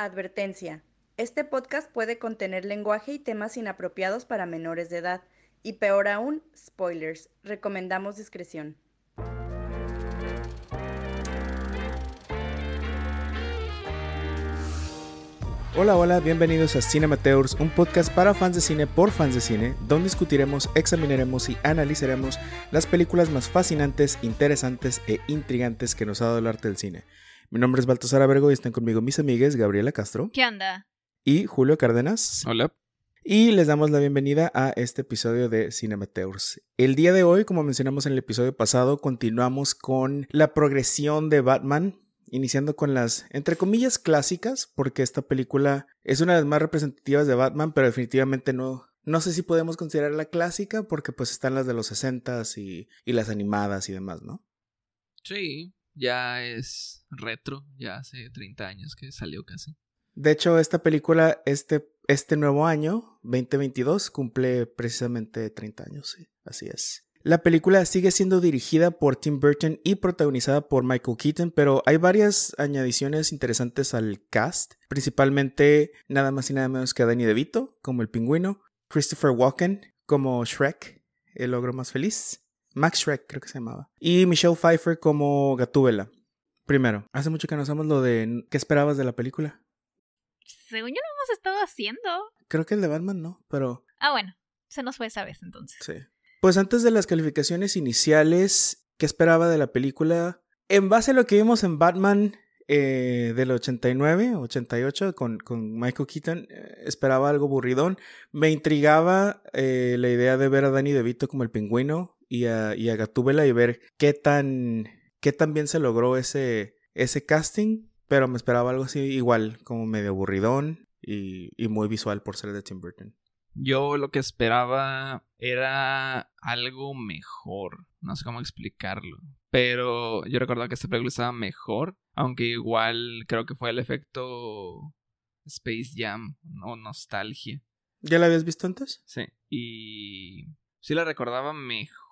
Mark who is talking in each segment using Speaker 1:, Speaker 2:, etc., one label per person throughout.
Speaker 1: Advertencia. Este podcast puede contener lenguaje y temas inapropiados para menores de edad. Y peor aún, spoilers. Recomendamos discreción.
Speaker 2: Hola, hola, bienvenidos a Cinemateurs, un podcast para fans de cine por fans de cine, donde discutiremos, examinaremos y analizaremos las películas más fascinantes, interesantes e intrigantes que nos ha dado el arte del cine. Mi nombre es Baltasar Abrego y están conmigo mis amigas Gabriela Castro
Speaker 3: ¿Qué onda?
Speaker 2: y Julio Cárdenas.
Speaker 4: Hola.
Speaker 2: Y les damos la bienvenida a este episodio de Cinemateurs. El día de hoy, como mencionamos en el episodio pasado, continuamos con la progresión de Batman, iniciando con las, entre comillas, clásicas, porque esta película es una de las más representativas de Batman, pero definitivamente no, no sé si podemos considerarla clásica, porque pues están las de los 60s y, y las animadas y demás, ¿no?
Speaker 4: Sí, ya es retro, ya hace 30 años que salió casi.
Speaker 2: De hecho, esta película, este, este nuevo año, 2022, cumple precisamente 30 años, sí, así es. La película sigue siendo dirigida por Tim Burton y protagonizada por Michael Keaton, pero hay varias añadiciones interesantes al cast, principalmente nada más y nada menos que Danny DeVito como el pingüino, Christopher Walken como Shrek, el ogro más feliz, Max Shrek creo que se llamaba, y Michelle Pfeiffer como Gatúbela. Primero, hace mucho que no sabemos lo de qué esperabas de la película.
Speaker 3: Según yo lo hemos estado haciendo.
Speaker 2: Creo que el de Batman no, pero
Speaker 3: Ah, bueno, se nos fue esa vez entonces.
Speaker 2: Sí. Pues antes de las calificaciones iniciales, ¿qué esperaba de la película? En base a lo que vimos en Batman eh, del 89, 88, con, con Michael Keaton, eh, esperaba algo burridón. Me intrigaba eh, la idea de ver a Danny DeVito como el pingüino y a, y a Gatúbela y ver qué tan, qué tan bien se logró ese, ese casting, pero me esperaba algo así igual, como medio aburridón y, y muy visual por ser de Tim Burton.
Speaker 4: Yo lo que esperaba era algo mejor. No sé cómo explicarlo. Pero yo recordaba que esta película estaba mejor. Aunque igual creo que fue el efecto Space Jam o nostalgia.
Speaker 2: ¿Ya la habías visto antes?
Speaker 4: Sí. Y sí la recordaba mejor.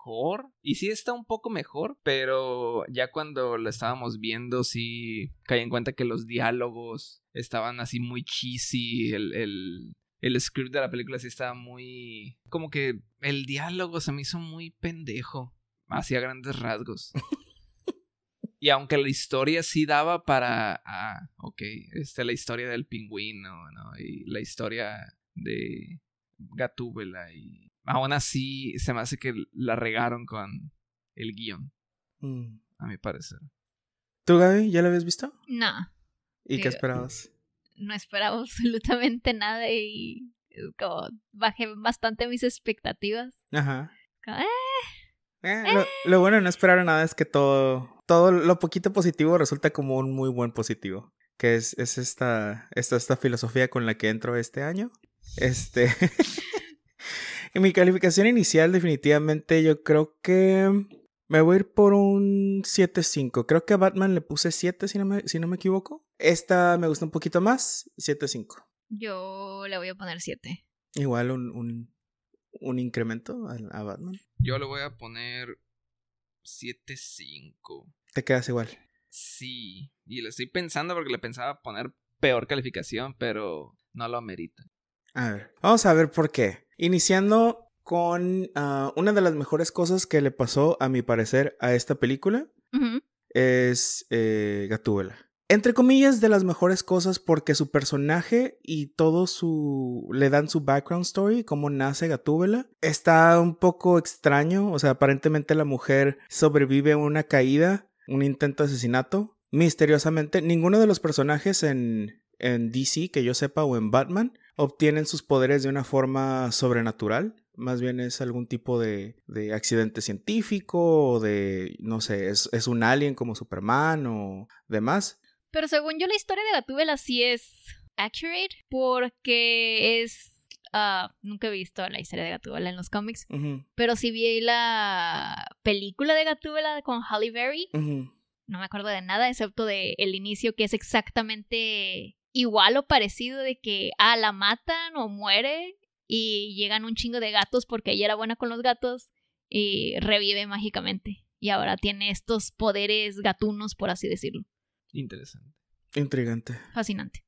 Speaker 4: Y sí está un poco mejor. Pero ya cuando la estábamos viendo, sí caí en cuenta que los diálogos estaban así muy cheesy. El, el, el script de la película sí estaba muy... Como que el diálogo se me hizo muy pendejo. Hacia grandes rasgos. y aunque la historia sí daba para... Ah, ok. Esta es la historia del pingüino, ¿no? Y la historia de Gatúbela. Y aún así se me hace que la regaron con el guion.
Speaker 2: Mm.
Speaker 4: A mi parecer.
Speaker 2: ¿Tú, Gaby, ya la habías visto?
Speaker 3: No,
Speaker 2: ¿Y qué esperabas?
Speaker 3: no esperaba absolutamente nada y es como bajé bastante mis expectativas.
Speaker 2: Ajá.
Speaker 3: Como, eh,
Speaker 2: Eh, lo, lo bueno de no esperar nada es que todo, todo lo poquito positivo resulta como un muy buen positivo. Que es, es esta, esta, esta filosofía con la que entro este año. Este. en mi calificación inicial, definitivamente, yo creo que me voy a ir por un 7.5. Creo que a Batman le puse 7, si no me, si no me equivoco. Esta me gusta un poquito más, 7.5.
Speaker 3: yo le voy a poner 7.
Speaker 2: Igual un, un, un incremento a, a Batman.
Speaker 4: Yo le voy a poner 7.5.
Speaker 2: Te quedas igual.
Speaker 4: Sí, y le estoy pensando porque le pensaba poner peor calificación, pero no lo amerita.
Speaker 2: A ver, vamos a ver por qué. Iniciando con ah, una de las mejores cosas que le pasó, a mi parecer, a esta película, es eh, Gatúbela. Entre comillas, de las mejores cosas porque su personaje y todo su... le dan su background story, cómo nace Gatúbela. Está un poco extraño, o sea, aparentemente la mujer sobrevive a una caída, un intento de asesinato. Misteriosamente, ninguno de los personajes en, en DC, que yo sepa, o en Batman, obtienen sus poderes de una forma sobrenatural. Más bien es algún tipo de, de accidente científico o de, no sé, es, es un alien como Superman o demás.
Speaker 3: Pero según yo la historia de Gatúbela sí es accurate porque es... ah, nunca he visto la historia de Gatúbela en los cómics, pero sí vi la película de Gatúbela con Halle Berry. No me acuerdo de nada excepto de el inicio que es exactamente igual o parecido de que ah, la matan o muere y llegan un chingo de gatos porque ella era buena con los gatos y revive mágicamente. Y ahora tiene estos poderes gatunos, por así decirlo.
Speaker 4: Interesante.
Speaker 2: Intrigante.
Speaker 3: Fascinante.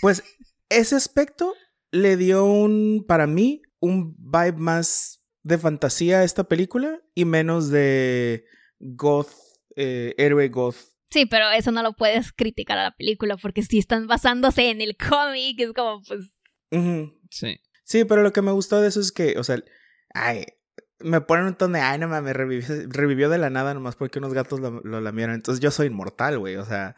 Speaker 2: Pues ese aspecto le dio un, para mí, un vibe más de fantasía a esta película y menos de goth, eh, héroe goth.
Speaker 3: Sí, pero eso no lo puedes criticar a la película porque si están basándose en el cómic, es como, pues...
Speaker 2: Ujú.
Speaker 4: Sí.
Speaker 2: Sí, pero lo que me gustó de eso es que, o sea, ay, me ponen un tono de, ay, no mames, revivió, revivió de la nada nomás porque unos gatos lo, lo lamieron. Entonces yo soy inmortal, güey, o sea,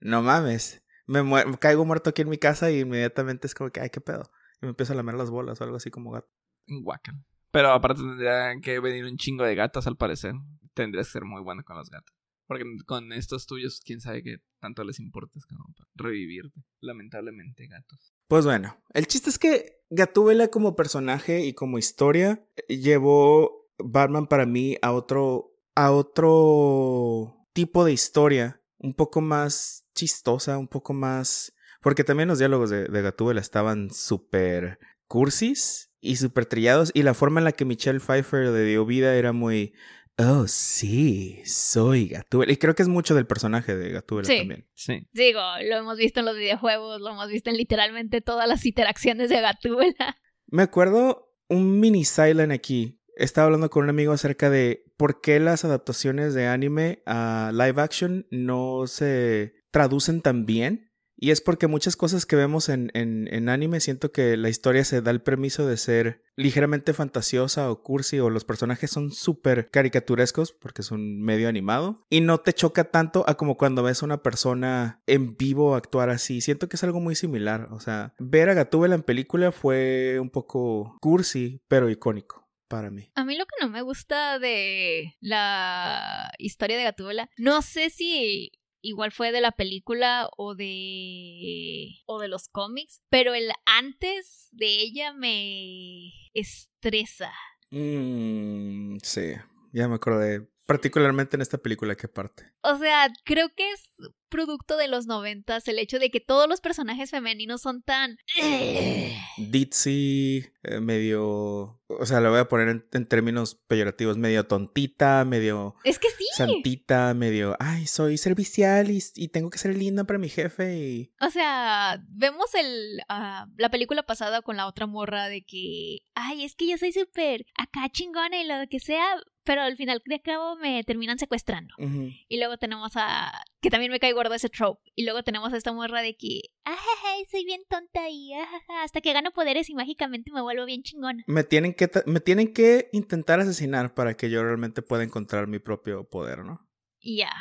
Speaker 2: no mames. Me muer- caigo muerto aquí en mi casa y inmediatamente es como que, ay, qué pedo. Y me empiezo a lamer las bolas o algo así como gato.
Speaker 4: Guacal. Pero aparte tendría que venir un chingo de gatos al parecer. Tendrías que ser muy bueno con los gatos. Porque con estos tuyos, quién sabe qué tanto les importa es como para revivirte. Lamentablemente, gatos.
Speaker 2: Pues bueno, el chiste es que Gatúbela como personaje y como historia eh, llevó Batman para mí a otro a otro tipo de historia, un poco más chistosa, un poco más porque también los diálogos de, de Gatúbela estaban súper cursis y súper trillados y la forma en la que Michelle Pfeiffer le dio vida era muy Oh, sí, soy Gatúbela. Y creo que es mucho del personaje de Gatúbela
Speaker 3: Sí.
Speaker 2: también.
Speaker 4: Sí.
Speaker 3: Digo, lo hemos visto en los videojuegos, lo hemos visto en literalmente todas las interacciones de Gatúbela.
Speaker 2: Me acuerdo un mini silent aquí. Estaba hablando con un amigo acerca de por qué las adaptaciones de anime a live action no se traducen tan bien. Y es porque muchas cosas que vemos en, en, anime siento que la historia se da el permiso de ser ligeramente fantasiosa o cursi o los personajes son súper caricaturescos porque son medio animado y no te choca tanto a como cuando ves a una persona en vivo actuar así. Siento que es algo muy similar. O sea, ver a Gatúbela en película fue un poco cursi, pero icónico para mí.
Speaker 3: A mí lo que no me gusta de la historia de Gatúbela, no sé si igual fue de la película o de o de los cómics, pero el antes de ella me estresa.
Speaker 2: Mm, sí, ya me acordé. Particularmente en esta película que parte.
Speaker 3: O sea, creo que es producto de los noventas el hecho de que todos los personajes femeninos son tan
Speaker 2: Ditzy, eh, medio. O sea, lo voy a poner en, en términos peyorativos: medio tontita, medio
Speaker 3: Es que sí.
Speaker 2: santita, medio. Ay, soy servicial y, y tengo que ser linda para mi jefe. Y.
Speaker 3: O sea, vemos el ah, la película pasada con la otra morra de que, ay, es que yo soy súper acá chingona y lo que sea, pero al final de cabo me terminan secuestrando. Y luego tenemos a, que también me cae gordo ese trope. Y luego tenemos a esta morra de que, ay, soy bien tonta y ajaja, hasta que gano poderes y mágicamente me vuelvo bien chingona.
Speaker 2: Me tienen, que me tienen que intentar asesinar para que yo realmente pueda encontrar mi propio poder, ¿no?
Speaker 3: Ya.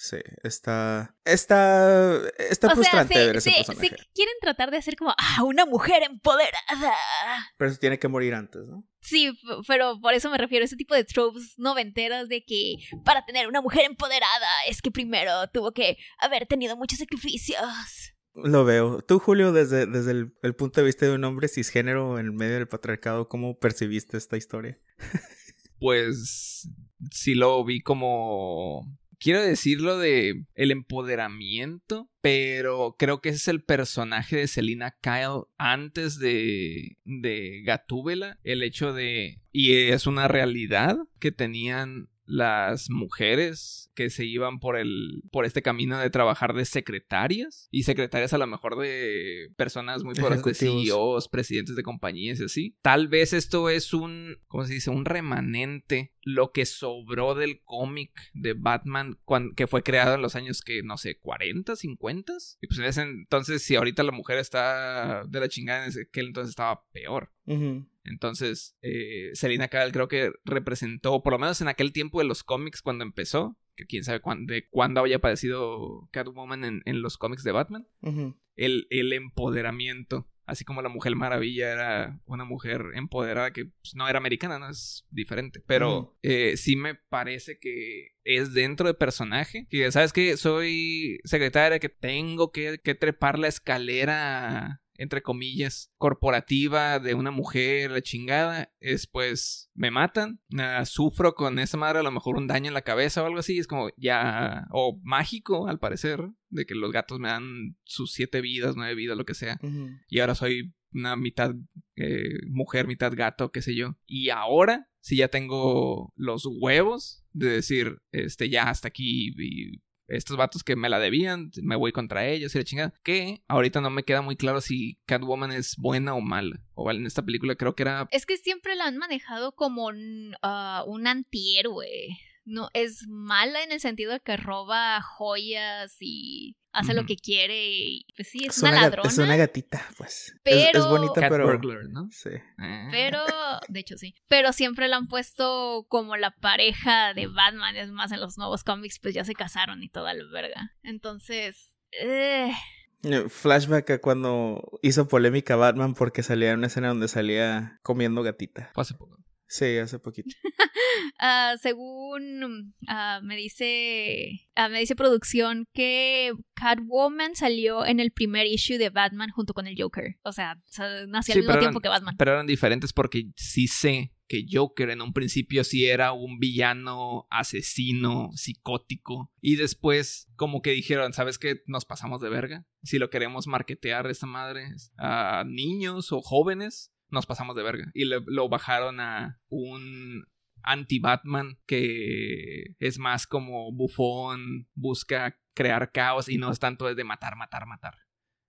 Speaker 2: Sí, está. Está. Está
Speaker 3: O sea,
Speaker 2: frustrante
Speaker 3: se,
Speaker 2: ver ese
Speaker 3: se-
Speaker 2: personaje.
Speaker 3: se quieren tratar de hacer como, ah, una mujer empoderada.
Speaker 2: Pero se tiene que morir antes, ¿no?
Speaker 3: Sí, pero por eso me refiero a ese tipo de tropes noventeros de que para tener una mujer empoderada es que primero tuvo que haber tenido muchos sacrificios.
Speaker 2: Lo veo. Tú, Julio, desde, desde el, el punto de vista de un hombre cisgénero en medio del patriarcado, ¿cómo percibiste esta historia?
Speaker 4: Pues sí lo vi como. Quiero decirlo de el empoderamiento, pero creo que ese es el personaje de Selina Kyle antes de, de Gatúbela. El hecho de. Y es una realidad que tenían las mujeres que se iban por el por este camino de trabajar de secretarias y secretarias a lo mejor de personas muy poderosas de. CEOs, presidentes de compañías y así. Tal vez esto es un ¿cómo se dice? un remanente lo que sobró del cómic de Batman cuan- que fue creado en los años que no sé, 40, 50 y pues en ese entonces si ahorita la mujer está de la chingada en aquel entonces estaba peor. Entonces, eh, Selina Kyle creo que representó, por lo menos en aquel tiempo de los cómics cuando empezó, que quién sabe cuán- de cuándo había aparecido Catwoman en, en los cómics de Batman, el, el empoderamiento. Así como la Mujer Maravilla era una mujer empoderada que pues, no era americana, no es diferente. Pero eh, sí me parece que es dentro de personaje. Que sabes que soy secretaria, que tengo que, que trepar la escalera entre comillas, corporativa de una mujer, la chingada, es pues me matan, ah, sufro con esa madre a lo mejor un daño en la cabeza o algo así, es como ya, o mágico al parecer, de que los gatos me dan sus siete vidas, nueve vidas, lo que sea, y ahora soy una mitad eh, mujer, mitad gato, qué sé yo, y ahora sí ya tengo los huevos de decir, este, ya hasta aquí y estos vatos que me la debían, me voy contra ellos y la chingada. Que ahorita no me queda muy claro si Catwoman es buena o mala. O en esta película creo que era...
Speaker 3: Es que siempre la han manejado como un, ah, un antihéroe. No, es mala en el sentido de que roba joyas y hace lo que quiere. Y, pues sí, es,
Speaker 2: Es
Speaker 3: una, ladrona.
Speaker 2: Es una gatita, pues. Es- Es,
Speaker 3: Pero-
Speaker 2: bonita,
Speaker 4: Cat
Speaker 2: pero.
Speaker 4: Burglar, ¿no?
Speaker 2: Sí.
Speaker 4: Eh.
Speaker 3: Pero, de hecho sí. Pero siempre la han puesto como la pareja de Batman. Es más, en los nuevos cómics, pues ya se casaron y toda la verga. Entonces. eh,
Speaker 2: Eh, Flashback a cuando hizo polémica Batman porque salía en una escena donde salía comiendo gatita.
Speaker 4: Fue hace poco.
Speaker 2: Sí, hace poquito.
Speaker 3: ah, según ah, me dice. ah, me dice producción que Catwoman salió en el primer issue de Batman junto con el Joker. O sea, nació
Speaker 4: Sí,
Speaker 3: al mismo tiempo que Batman.
Speaker 4: Pero eran diferentes porque sí sé que Joker en un principio sí era un villano asesino, psicótico. Y después como que dijeron, ¿sabes qué? Nos pasamos de verga. Si lo queremos marketear esta madre a niños o jóvenes, nos pasamos de verga. Y le- lo bajaron a un anti-Batman que es más como bufón, busca crear caos y no es tanto de matar, matar, matar.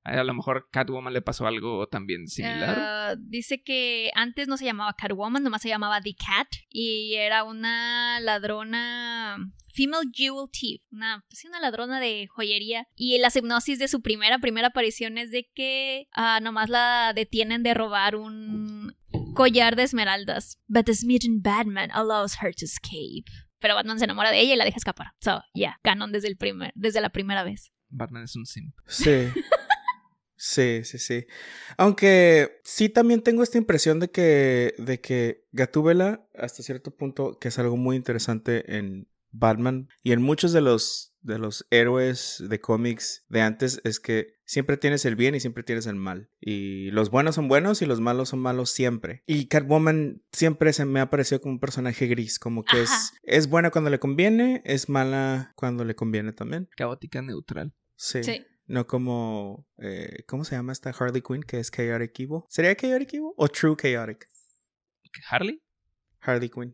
Speaker 4: A lo mejor Catwoman le pasó algo también similar.
Speaker 3: Ah, dice que antes no se llamaba Catwoman, nomás se llamaba The Cat y era una ladrona female jewel thief, una, pues una ladrona de joyería y la hipnosis de su primera primera aparición es de que ah, nomás la detienen de robar un collar de esmeraldas, but the smitten Batman allows her to escape. Pero Batman se enamora de ella y la deja escapar. So, yeah, canon desde el primer, desde la primera vez.
Speaker 4: Batman es un simp.
Speaker 2: Sí. Sí, sí, sí. Aunque sí también tengo esta impresión de que, de que Gatúbela, hasta cierto punto, que es algo muy interesante en Batman y en muchos de los, de los héroes de cómics de antes, es que siempre tienes el bien y siempre tienes el mal. Y los buenos son buenos y los malos son malos siempre. Y Catwoman siempre se me ha parecido como un personaje gris, como que es, es buena cuando le conviene, es mala cuando le conviene también.
Speaker 4: Caótica neutral.
Speaker 2: Sí.
Speaker 3: Sí.
Speaker 2: No como. eh, ¿Cómo se llama esta Harley Quinn que es Chaotic Evil? ¿Sería Chaotic Evil o True Chaotic?
Speaker 4: ¿Harley?
Speaker 2: Harley Quinn.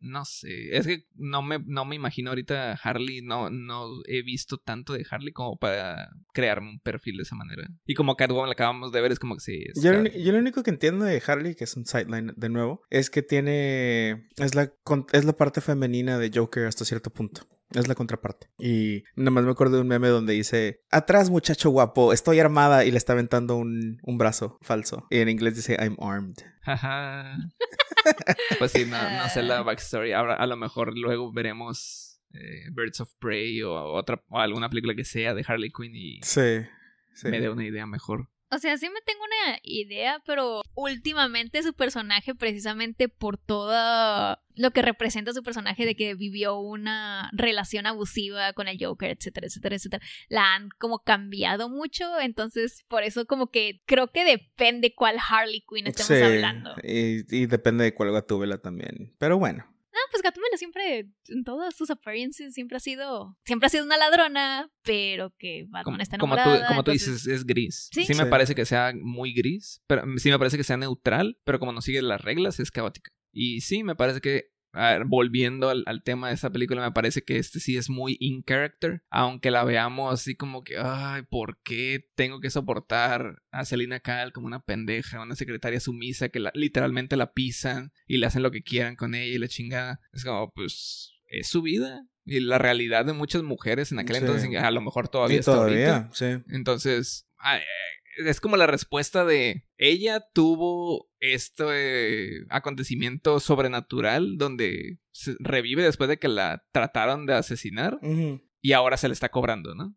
Speaker 4: No sé. Es que no me, no me imagino ahorita Harley. No, no he visto tanto de Harley como para crearme un perfil de esa manera. Y como Catwoman la acabamos de ver, es como que sí.
Speaker 2: Yo, lo yo lo único que entiendo de Harley, que es un sideline de nuevo, es que tiene. Es la, es la parte femenina de Joker hasta cierto punto. Es la contraparte. Y nada más me acuerdo de un meme donde dice: Atrás, muchacho guapo, estoy armada y le está aventando un, un brazo falso. Y en inglés dice: I'm armed.
Speaker 4: Ajá. pues sí, no, no sé la backstory. Ahora a lo mejor luego veremos eh, Birds of Prey o otra o alguna película que sea de Harley Quinn y
Speaker 2: Sí. sí.
Speaker 4: me dé una idea mejor.
Speaker 3: O sea, sí me tengo una idea, pero últimamente su personaje, precisamente por todo lo que representa su personaje de que vivió una relación abusiva con el Joker, etcétera, etcétera, etcétera, la han como cambiado mucho, entonces por eso como que creo que depende cuál Harley Quinn estemos
Speaker 2: Sí,
Speaker 3: hablando.
Speaker 2: Y, y depende de cuál Gatúbela también. Pero bueno.
Speaker 3: Pues Gatúbela siempre, en todas sus appearances, siempre ha sido, siempre ha sido una ladrona, pero que Batman
Speaker 4: Como,
Speaker 3: está
Speaker 4: como
Speaker 3: enamorada.
Speaker 4: tú, como tú
Speaker 3: entonces-
Speaker 4: dices, es gris.
Speaker 3: Sí.
Speaker 4: Sí, me
Speaker 2: Sí.
Speaker 4: parece que sea muy gris, pero sí me parece que sea neutral, pero como no sigue las reglas, es caótica. Y sí, me parece que, a ver, volviendo al, al tema de esta película, me parece que este sí es muy in character, aunque la veamos así como que, ay, ¿por qué tengo que soportar a Selina Kyle como una pendeja, una secretaria sumisa que la- literalmente la pisan y le hacen lo que quieran con ella y la chingada? Es como, pues, es su vida. Y la realidad de muchas mujeres en aquel
Speaker 2: Sí.
Speaker 4: entonces, a lo mejor todavía
Speaker 2: y
Speaker 4: está
Speaker 2: todavía,
Speaker 4: ahorita.
Speaker 2: sí.
Speaker 4: Entonces, ah, eh, es como la respuesta de ella tuvo este acontecimiento sobrenatural donde se revive después de que la trataron de asesinar y ahora se le está cobrando, ¿no?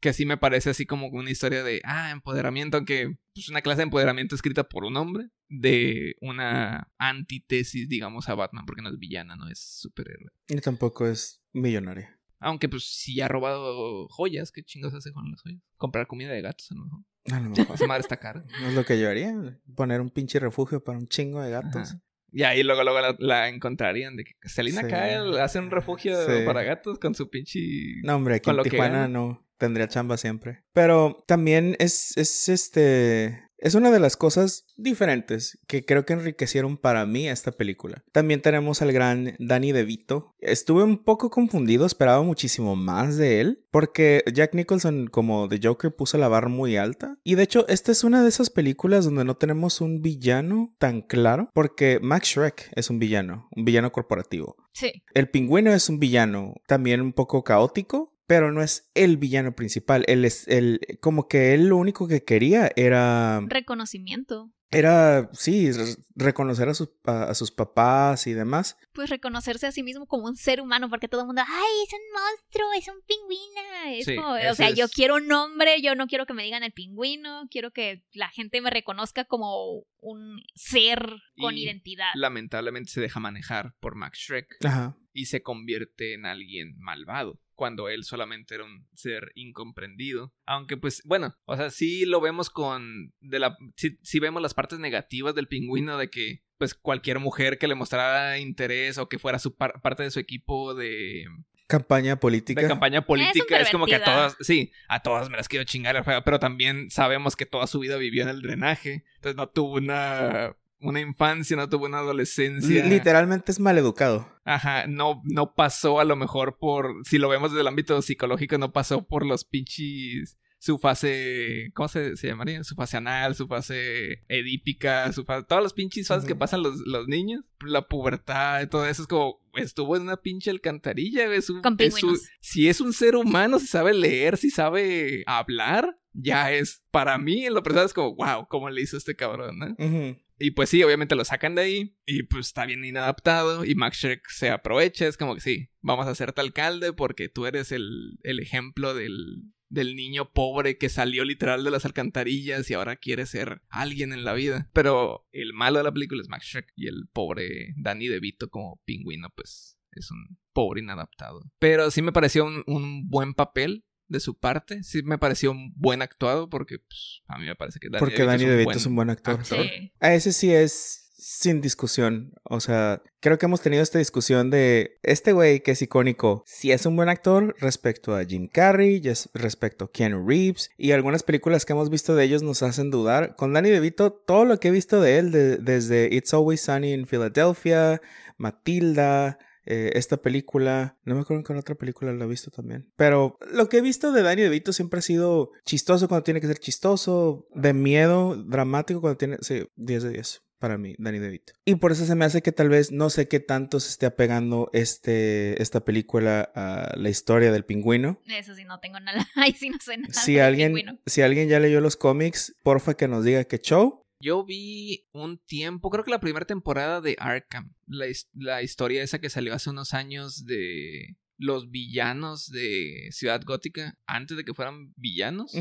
Speaker 4: Que sí me parece así como una historia de, ah, empoderamiento, aunque es una clase de empoderamiento escrita por un hombre, de una antítesis, digamos, a Batman, porque no es villana, no es superhéroe.
Speaker 2: Y tampoco es millonaria.
Speaker 4: Aunque pues si ha robado joyas, ¿qué chingos hace con las joyas? Comprar comida de gatos a lo mejor.
Speaker 2: A lo mejor.
Speaker 4: Esa madre está cara.
Speaker 2: No es lo que yo haría. Poner un pinche refugio para un chingo de gatos.
Speaker 4: Ajá. Y ahí luego, luego la, la encontrarían de que Selina
Speaker 2: Sí.
Speaker 4: Kyle hace un refugio
Speaker 2: Sí.
Speaker 4: para gatos con su pinche...
Speaker 2: No, hombre, aquí
Speaker 4: Con
Speaker 2: en Tijuana no tendría chamba siempre. Pero también es, es este. Es una de las cosas diferentes que creo que enriquecieron para mí esta película. También tenemos al gran Danny DeVito. Estuve un poco confundido, esperaba muchísimo más de él, porque Jack Nicholson como The Joker puso la barra muy alta. Y de hecho, esta es una de esas películas donde no tenemos un villano tan claro, porque Max Shrek es un villano, un villano corporativo.
Speaker 3: Sí.
Speaker 2: El pingüino es un villano también un poco caótico, pero no es el villano principal. Él es el, como que él lo único que quería era,
Speaker 3: Reconocimiento.
Speaker 2: Era, sí, re- reconocer a sus, a, a sus papás y demás.
Speaker 3: Pues reconocerse a sí mismo como un ser humano, porque todo el mundo, ay, es un monstruo, es un pingüino. Es
Speaker 4: Sí,
Speaker 3: como, o sea, yo quiero un nombre, yo no quiero que me digan el pingüino, quiero que la gente me reconozca como un ser con
Speaker 4: Y
Speaker 3: identidad.
Speaker 4: Lamentablemente se deja manejar por Max Shrek
Speaker 2: Ajá.
Speaker 4: y se convierte en alguien malvado. Cuando él solamente era un ser incomprendido. Aunque pues, bueno, o sea, sí lo vemos con. de la. Sí, sí vemos las partes negativas del pingüino de que. Pues cualquier mujer que le mostrara interés o que fuera su par- parte de su equipo de,
Speaker 2: Campaña política.
Speaker 4: de campaña política es como que a todas, sí, a todas me las quiero chingar, al feo, pero también sabemos que toda su vida vivió en el drenaje, entonces no tuvo una, una infancia, no tuvo una adolescencia.
Speaker 2: Li- Literalmente es maleducado.
Speaker 4: Ajá, no, no pasó a lo mejor por, si lo vemos desde el ámbito psicológico, no pasó por los pinches, su fase, ¿cómo se, se llamaría? Su fase anal, su fase edípica, su fase, todas las pinches fases que pasan los, los niños, la pubertad, todo eso es como, estuvo en una pinche alcantarilla, güey, es un-
Speaker 3: Con
Speaker 4: es un-
Speaker 3: pingüinos.
Speaker 4: si es un ser humano, si sabe leer, si sabe hablar, ya es, para mí en lo personal es como, wow, ¿cómo le hizo este cabrón, no?
Speaker 2: Ujú.
Speaker 4: Y pues sí, obviamente lo sacan de ahí y pues está bien inadaptado y Max Shrek se aprovecha, es como que sí, vamos a hacerte alcalde porque tú eres el, el ejemplo del, del niño pobre que salió literal de las alcantarillas y ahora quiere ser alguien en la vida. Pero el malo de la película es Max Shrek y el pobre Danny DeVito como pingüino pues es un pobre inadaptado. Pero sí me pareció un, un buen papel. De su parte, sí me pareció un buen actuado porque pues, a mí me parece que Danny
Speaker 2: Porque Danny
Speaker 4: un
Speaker 2: DeVito es un buen actor.
Speaker 4: actor.
Speaker 3: Sí.
Speaker 2: A ese sí es sin discusión. O sea, creo que hemos tenido esta discusión de este güey que es icónico. Si es un buen actor respecto a Jim Carrey, respecto a Keanu Reeves. Y algunas películas que hemos visto de ellos nos hacen dudar. Con Danny DeVito, todo lo que he visto de él, de- desde It's Always Sunny in Philadelphia, Matilda. Eh, esta película, no me acuerdo en qué otra película la he visto también. Pero lo que he visto de Danny DeVito siempre ha sido chistoso cuando tiene que ser chistoso, de miedo, dramático cuando tiene. Sí, 10 de 10 para mí, Danny DeVito. Y por eso se me hace que tal vez no sé qué tanto se esté apegando este, esta película a la historia del pingüino.
Speaker 3: Eso sí, no tengo nada. Ahí sí no sé nada.
Speaker 2: Si alguien,
Speaker 3: pingüino.
Speaker 2: si alguien ya leyó los cómics, porfa que nos diga qué show.
Speaker 4: Yo vi un tiempo, creo que la primera temporada de Arkham, la, his- la historia esa que salió hace unos años de los villanos de Ciudad Gótica, antes de que fueran villanos.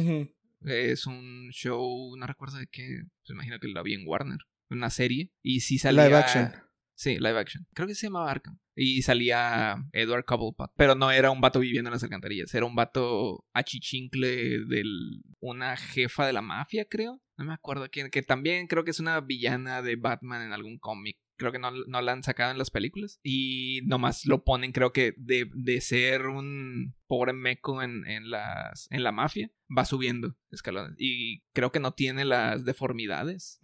Speaker 4: Es un show, no recuerdo de qué, pues imagino que la vi en Warner, una serie. Y sí salía...
Speaker 2: Live action.
Speaker 4: Sí, live action. Creo que se llamaba Arkham. Y salía Edward Cobblepot. Pero no era un vato viviendo en las alcantarillas. Era un vato achichincle de una jefa de la mafia, creo. No me acuerdo quién. Que también creo que es una villana de Batman en algún cómic. Creo que no, no la han sacado en las películas. Y nomás lo ponen, creo que de, de ser un pobre meco en, en, las, en la mafia, va subiendo escalones. Y creo que no tiene las deformidades.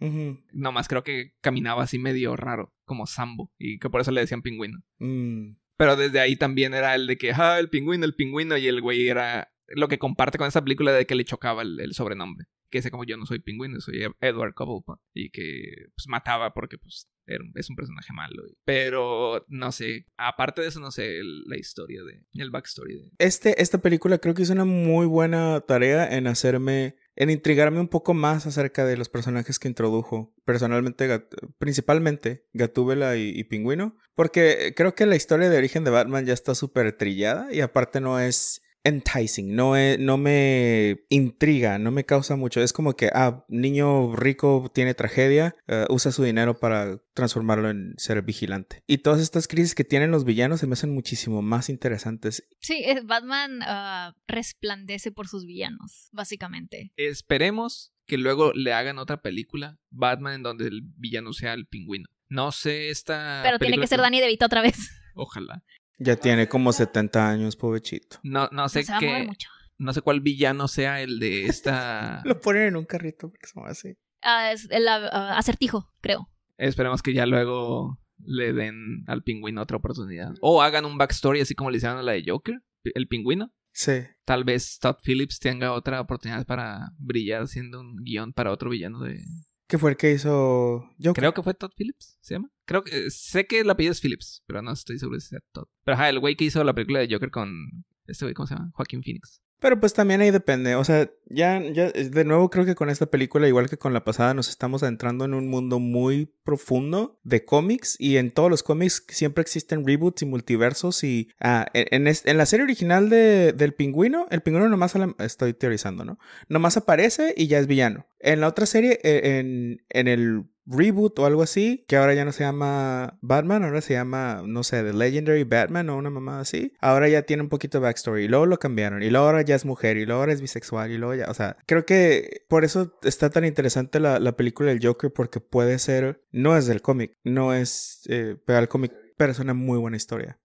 Speaker 4: Nomás creo que caminaba así medio raro, como Sambo, y que por eso le decían pingüino.
Speaker 2: Mm.
Speaker 4: Pero desde ahí también era el de que, ah, el pingüino, el pingüino, y el güey era lo que comparte con esa película de que le chocaba el, el sobrenombre. Que ese como yo no soy pingüino, soy Ed- Edward Cobblepot. Y que pues mataba porque pues es un personaje malo. Pero no sé, aparte de eso no sé la historia de, el backstory de...
Speaker 2: Este, esta película creo que hizo una muy buena tarea en hacerme, en intrigarme un poco más acerca de los personajes que introdujo. Personalmente, principalmente Gatúbela y, y Pingüino. Porque creo que la historia de origen de Batman ya está súper trillada y aparte no es enticing, no, es- no me intriga, no me causa mucho. Es como que, ah, niño rico tiene tragedia, eh, usa su dinero para transformarlo en ser vigilante. Y todas estas crisis que tienen los villanos se me hacen muchísimo más interesantes
Speaker 3: Sí, es- Batman ah, resplandece por sus villanos, básicamente.
Speaker 4: Esperemos que luego le hagan otra película, Batman, en donde el villano sea el pingüino. No sé esta...
Speaker 3: Pero tiene que ser Danny DeVito otra vez.
Speaker 4: Ojalá.
Speaker 2: Ya tiene como 70 años, pobrecito.
Speaker 4: No, no sé
Speaker 3: No
Speaker 4: qué... No sé cuál villano sea el de esta...
Speaker 2: Lo ponen en un carrito porque son así.
Speaker 3: Ah, es el ah, acertijo, creo.
Speaker 4: Esperemos que ya luego le den al pingüino otra oportunidad. O hagan un backstory así como le hicieron a la de Joker, el pingüino.
Speaker 2: Sí.
Speaker 4: Tal vez Todd Phillips tenga otra oportunidad para brillar siendo un guion para otro villano de...
Speaker 2: ¿Qué fue el que hizo Joker?
Speaker 4: Creo que fue Todd Phillips, ¿se llama? Creo que... Sé que el apellido es Phillips, pero no estoy seguro si es Todd. Pero ajá, el güey que hizo la película de Joker con... Este güey, ¿cómo se llama? Joaquín Phoenix.
Speaker 2: Pero pues también ahí depende. O sea, ya, ya, de nuevo creo que con esta película, igual que con la pasada, nos estamos adentrando en un mundo muy profundo de cómics. Y en todos los cómics siempre existen reboots y multiversos. Y ah, en, en, en, la serie original de, del pingüino, el pingüino nomás, estoy teorizando, ¿no? Nomás aparece y ya es villano. En la otra serie, e, en, en el reboot o algo así, que ahora ya no se llama Batman, ahora se llama, no sé, The Legendary Batman o una mamada así. Ahora ya tiene un poquito de backstory y luego lo cambiaron y luego ahora ya es mujer y luego ahora es bisexual y luego ya, o sea, creo que por eso está tan interesante la, la película del Joker porque puede ser, no es del cómic, no es eh, pero el cómic, pero es una muy buena historia.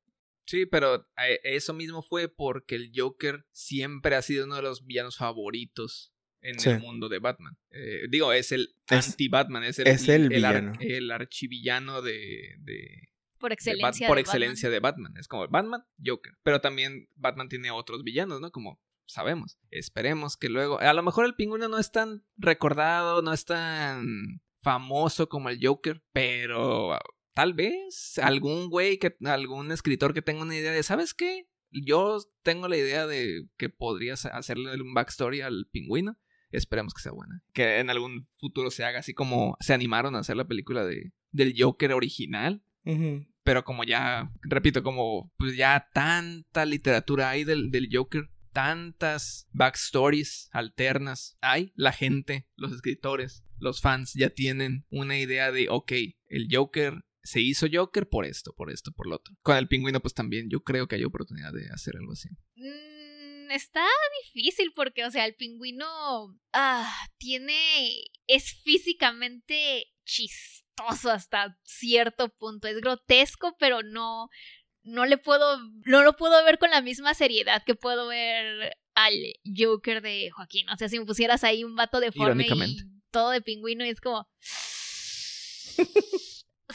Speaker 4: Sí, pero eh, eso mismo fue porque el Joker siempre ha sido uno de los villanos favoritos en sí. el mundo de Batman. Eh, digo, es el anti-Batman, es el,
Speaker 2: es el,
Speaker 4: el,
Speaker 2: villano.
Speaker 4: Ar, el archivillano de, de
Speaker 3: por excelencia,
Speaker 4: de, por
Speaker 3: de
Speaker 4: excelencia de Batman. Es como Batman, Joker. Pero también Batman tiene otros villanos, ¿no? Como sabemos. Esperemos que luego. A lo mejor el pingüino no es tan recordado, no es tan famoso como el Joker, pero tal vez algún güey que algún escritor que tenga una idea de, ¿sabes qué? Yo tengo la idea de que podrías hacerle un backstory al pingüino esperemos que sea buena. Que en algún futuro se haga así como se animaron a hacer la película de, del Joker original.
Speaker 2: Uh -huh.
Speaker 4: Pero como ya, repito, como pues ya tanta literatura hay del, del Joker, tantas backstories alternas hay, la gente, los escritores, los fans ya tienen una idea de, ok, el Joker se hizo Joker por esto, por esto, por lo otro. Con el pingüino pues también yo creo que hay oportunidad de hacer algo así.
Speaker 3: Mm está difícil porque, o sea, el pingüino ah, tiene. es físicamente chistoso hasta cierto punto. Es grotesco, pero no. No le puedo. No lo puedo ver con la misma seriedad que puedo ver al Joker de Joaquín. O sea, si me pusieras ahí un vato deforme y todo de pingüino, y es como.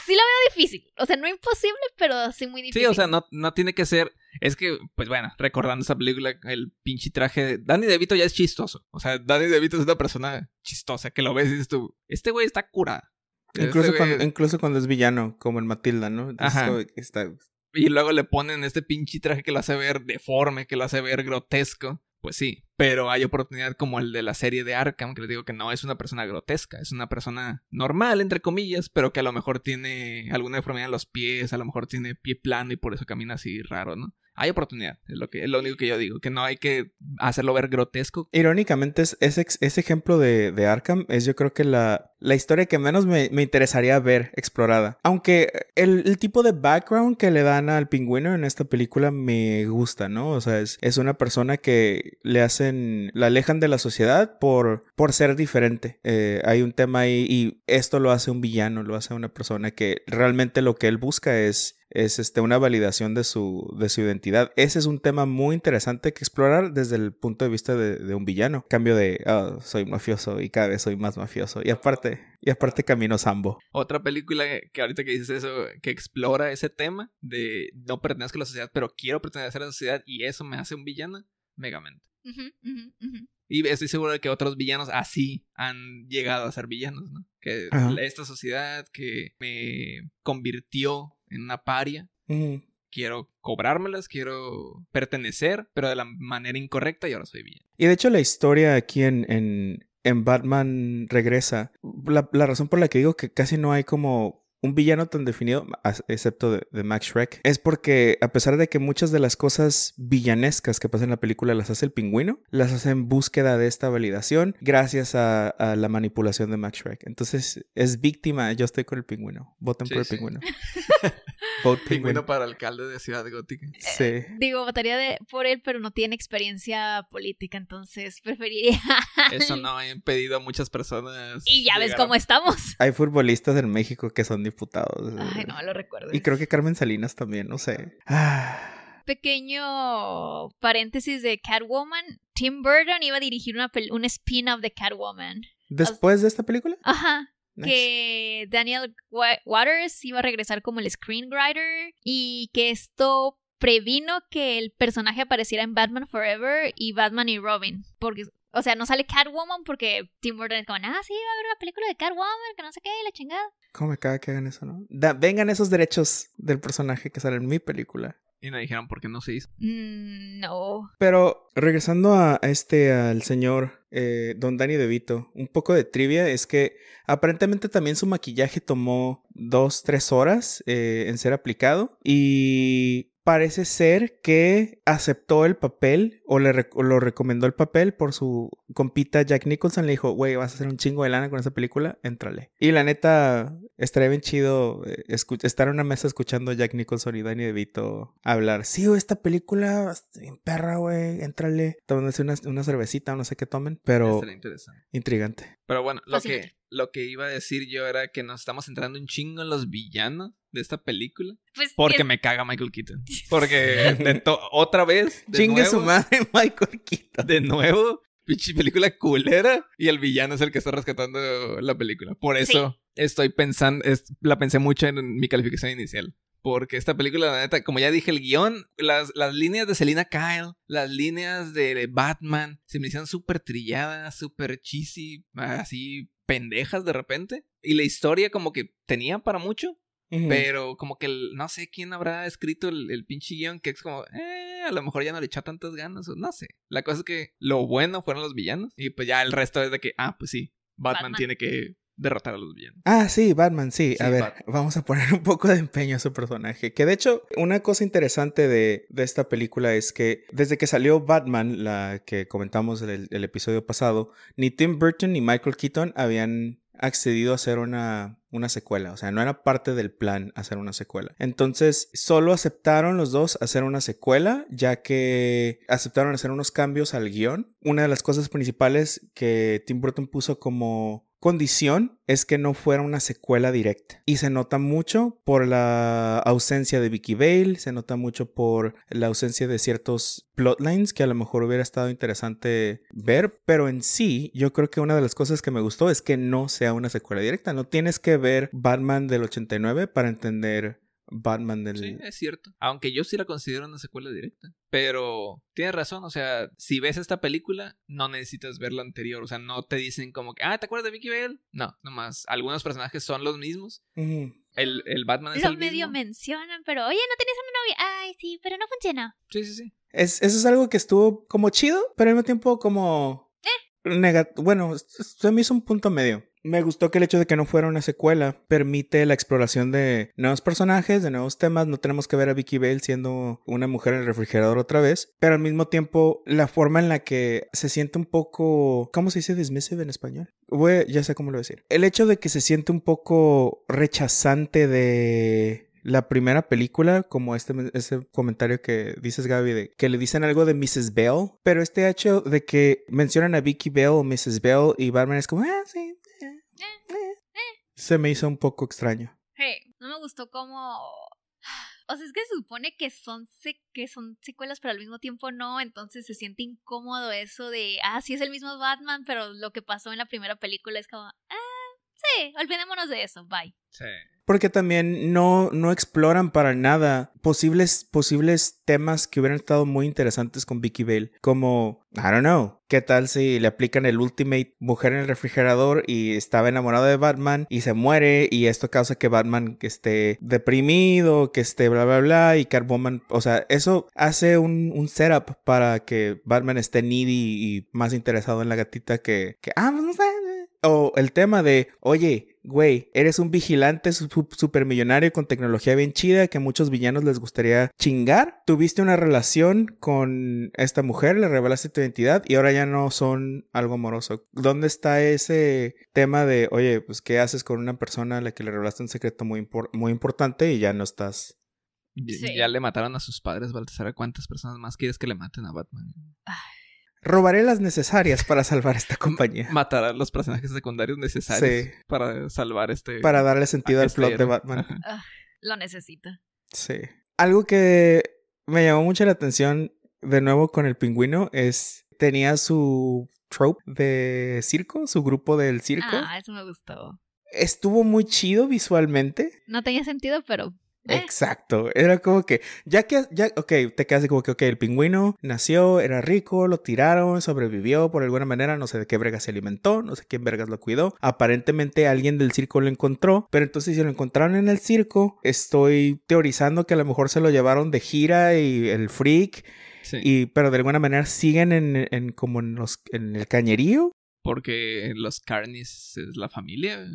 Speaker 3: Sí la veo difícil. O sea, no imposible, pero sí muy difícil.
Speaker 4: Sí, o sea, no, no tiene que ser. Es que, pues bueno, recordando esa película, el pinche traje de. Danny DeVito ya es chistoso. O sea, Danny DeVito es una persona chistosa que lo ves y dices tú, este güey está curada.
Speaker 2: Incluso,
Speaker 4: este
Speaker 2: cuando, incluso cuando es villano, como en Matilda, ¿no?
Speaker 4: Ajá.
Speaker 2: Está...
Speaker 4: Y luego le ponen este pinche traje que lo hace ver deforme, que lo hace ver grotesco. Pues sí, pero hay oportunidad como el de la serie de Arkham, que les digo que no es una persona grotesca, es una persona normal, entre comillas, pero que a lo mejor tiene alguna deformidad en los pies, a lo mejor tiene pie plano y por eso camina así raro, ¿no? Hay oportunidad, es lo, que, único que yo digo, que no hay que hacerlo ver grotesco.
Speaker 2: Irónicamente, ese, ese ejemplo de, Arkham es yo creo que la, historia que menos me, interesaría ver explorada. Aunque el, el, tipo de background que le dan al pingüino en esta película me gusta, ¿no? O sea, es, es una persona que le hacen, la alejan de la sociedad por, por ser diferente. Eh, hay un tema ahí y esto lo hace un villano, lo hace una persona que realmente lo que él busca es es este, una validación de su, de su identidad. Ese es un tema muy interesante que explorar desde el punto de vista de, de un villano. Cambio de, oh, soy mafioso y cada vez soy más mafioso. Y aparte, y aparte camino sambo.
Speaker 4: Otra película que ahorita que dices eso, que explora ese tema de no pertenezco a la sociedad, pero quiero pertenecer a la sociedad y eso me hace un villano, Megamente.
Speaker 3: Uh -huh, uh -huh.
Speaker 4: Y estoy seguro de que otros villanos así han llegado a ser villanos, ¿no? Que
Speaker 2: Ajá.
Speaker 4: esta sociedad que me convirtió en una paria.
Speaker 2: Uh -huh.
Speaker 4: Quiero cobrármelas, quiero pertenecer, pero de la manera incorrecta y ahora soy villano.
Speaker 2: Y de hecho la historia aquí en, en, en Batman regresa. La, la razón por la que digo que casi no hay como un villano tan definido, excepto de, de, Max Shrek, es porque a pesar de que muchas de las cosas villanescas que pasan en la película las hace el pingüino, las hace en búsqueda de esta validación gracias a, a la manipulación de Max Shrek. Entonces es víctima, yo estoy con el pingüino. Voten
Speaker 4: Sí,
Speaker 2: por el
Speaker 4: sí.
Speaker 2: pingüino. Vote
Speaker 4: Pingüino
Speaker 2: pingüino.
Speaker 4: para alcalde de Ciudad Gótica.
Speaker 2: Sí.
Speaker 3: Digo, votaría de, por él, pero no tiene experiencia política, entonces preferiría.
Speaker 4: Eso no ha impedido a muchas personas.
Speaker 3: y ya ves cómo estamos.
Speaker 2: Hay futbolistas en México que son diputados.
Speaker 3: Ay, no lo recuerdo.
Speaker 2: Y creo que Carmen Salinas también, no sé. Ah,
Speaker 3: pequeño paréntesis de Catwoman. Tim Burton iba a dirigir una un spin-off de Catwoman.
Speaker 2: Después de esta película.
Speaker 3: Ajá.
Speaker 2: Nice.
Speaker 3: Que Daniel Wa- Waters iba a regresar como el screenwriter y que esto previno que el personaje apareciera en Batman Forever y Batman y Robin. Porque, o sea, no sale Catwoman porque Tim Burton es como, ah, sí, va a haber una película de Catwoman, que no sé qué, la chingada.
Speaker 2: ¿Cómo me caga que hagan eso, no? Da- vengan esos derechos del personaje que sale en mi película.
Speaker 4: Y no dijeron por qué no se hizo.
Speaker 3: Mm, no.
Speaker 2: Pero regresando a a este, al señor eh, Don Danny DeVito, un poco de trivia es que aparentemente también su maquillaje tomó dos, tres horas eh, en ser aplicado y parece ser que aceptó el papel o, le lo recomendó el papel por su compita Jack Nicholson. Le dijo, güey, vas a hacer un chingo de lana con esa película, éntrale. Y la neta, estaría bien chido eh, estar en una mesa escuchando a Jack Nicholson y Danny DeVito hablar. Sí, esta película perra, güey, éntrale. Tomándose una, una cervecita o no sé qué tomen, pero intrigante.
Speaker 4: Pero bueno, lo que, lo que iba a decir yo era que nos estamos entrando un chingo en los villanos de esta película.
Speaker 3: Pues,
Speaker 4: Porque
Speaker 3: es-
Speaker 4: me caga Michael Keaton. Porque de to- otra vez, de
Speaker 2: Chingue
Speaker 4: nuevo,
Speaker 2: su madre, Michael Keaton.
Speaker 4: de nuevo, pinche película culera. Y el villano es el que está rescatando la película. Por eso estoy pensando, es- la pensé mucho en mi calificación inicial. Porque esta película, la neta, como ya dije, el guion, las, las líneas de Selina Kyle, las líneas de Batman, se me hicieron súper trilladas, súper cheesy, así pendejas de repente. Y la historia como que tenía para mucho, pero como que el- no sé quién habrá escrito el, el pinche guion que es como, eh, a lo mejor ya no le echó tantas ganas, o no sé. La cosa es que lo bueno fueron los villanos y pues ya el resto es de que, ah, pues sí, Batman,
Speaker 3: Batman.
Speaker 4: tiene que derrotar a los villanos.
Speaker 2: Ah, sí, Batman, sí. A ver,
Speaker 4: Batman.
Speaker 2: vamos a poner un poco de empeño a su personaje. Que de hecho, una cosa interesante de, de esta película es que desde que salió Batman, la que comentamos en el, el episodio pasado, ni Tim Burton ni Michael Keaton habían accedido a hacer una, una secuela. O sea, no era parte del plan hacer una secuela. Entonces, solo aceptaron los dos hacer una secuela, ya que aceptaron hacer unos cambios al guion. Una de las cosas principales que Tim Burton puso como condición es que no fuera una secuela directa. Y se nota mucho por la ausencia de Vicky Vale, se nota mucho por la ausencia de ciertos plotlines que a lo mejor hubiera estado interesante ver, pero en sí yo creo que una de las cosas que me gustó es que no sea una secuela directa. No tienes que ver Batman del 89 para entender Batman del...
Speaker 4: Sí, es cierto. Aunque yo sí la considero una secuela directa. Pero tienes razón, o sea, si ves esta película, no necesitas ver la anterior. O sea, no te dicen como que, ah, ¿te acuerdas de Vicky Bell? No, nomás algunos personajes son los mismos.
Speaker 2: Ujú.
Speaker 4: El, el Batman es
Speaker 3: Lo
Speaker 4: el
Speaker 3: medio
Speaker 4: mismo.
Speaker 3: mencionan, pero oye, ¿no tenías una novia? Ay, sí, pero no funciona.
Speaker 4: Sí, sí, sí.
Speaker 2: Es, eso es algo que estuvo como chido, pero al mismo tiempo como... Bueno, se me hizo un punto medio. Me gustó que el hecho de que no fuera una secuela permite la exploración de nuevos personajes, de nuevos temas. No tenemos que ver a Vicky Bale siendo una mujer en el refrigerador otra vez. Pero al mismo tiempo, la forma en la que se siente un poco... ¿Cómo se dice dismissive en español? Ya sé cómo lo decir. El hecho de que se siente un poco rechazante de la primera película, como este ese comentario que dices, Gaby, de que le dicen algo de Mrs. Bell, pero este hecho de que mencionan a Vicky Bell o Mrs. Bell y Batman es como, ah, sí, eh, eh", se me hizo un poco extraño.
Speaker 3: Hey, no me gustó como... O sea, es que se supone que son, que son secuelas, pero al mismo tiempo no, entonces se siente incómodo eso de, ah, sí es el mismo Batman, pero lo que pasó en la primera película es como, ah, sí, olvidémonos de eso, bye.
Speaker 4: Sí.
Speaker 2: Porque también no, no exploran para nada posibles, posibles temas que hubieran estado muy interesantes con Vicky Bale. Como, I don't know, ¿qué tal si le aplican el Ultimate mujer en el refrigerador y estaba enamorado de Batman y se muere y esto causa que Batman que esté deprimido, que esté bla bla bla y Catwoman, o sea, eso hace un, un setup para que Batman esté needy y más interesado en la gatita que, que ah, no sé. O el tema de, oye, güey, eres un vigilante su- supermillonario con tecnología bien chida que a muchos villanos les gustaría chingar. Tuviste una relación con esta mujer, le revelaste tu identidad y ahora ya no son algo amoroso. ¿Dónde está ese tema de, oye, pues qué haces con una persona a la que le revelaste un secreto muy, impor- muy importante y ya no estás?
Speaker 4: Ya-
Speaker 3: Sí.
Speaker 4: Ya le mataron a sus padres, Baltasar. ¿A ¿Cuántas personas más quieres que le maten a Batman?
Speaker 2: Robaré las necesarias para salvar esta compañía.
Speaker 4: Matar a los personajes secundarios necesarios
Speaker 2: Sí.
Speaker 4: para salvar este.
Speaker 2: Para darle sentido al
Speaker 4: este
Speaker 2: plot de
Speaker 4: héroe.
Speaker 2: Batman.
Speaker 4: Ajá.
Speaker 3: Lo necesita.
Speaker 2: Sí. Algo que me llamó mucho la atención de nuevo con el pingüino es tenía su trope de circo, su grupo del circo.
Speaker 3: Ah, eso me gustó.
Speaker 2: Estuvo muy chido visualmente.
Speaker 3: No tenía sentido, pero. Eh,
Speaker 2: Exacto, era como que, ya que, ya, ok, te quedas como que, ok, el pingüino nació, era rico, lo tiraron, sobrevivió por alguna manera, no sé de qué vergas se alimentó, no sé quién vergas lo cuidó, aparentemente alguien del circo lo encontró, pero entonces si lo encontraron en el circo, estoy teorizando que a lo mejor se lo llevaron de gira y el freak,
Speaker 4: Sí.
Speaker 2: y, pero de alguna manera siguen en, en como en los, en el cañerío.
Speaker 4: Porque los Carnis es la familia.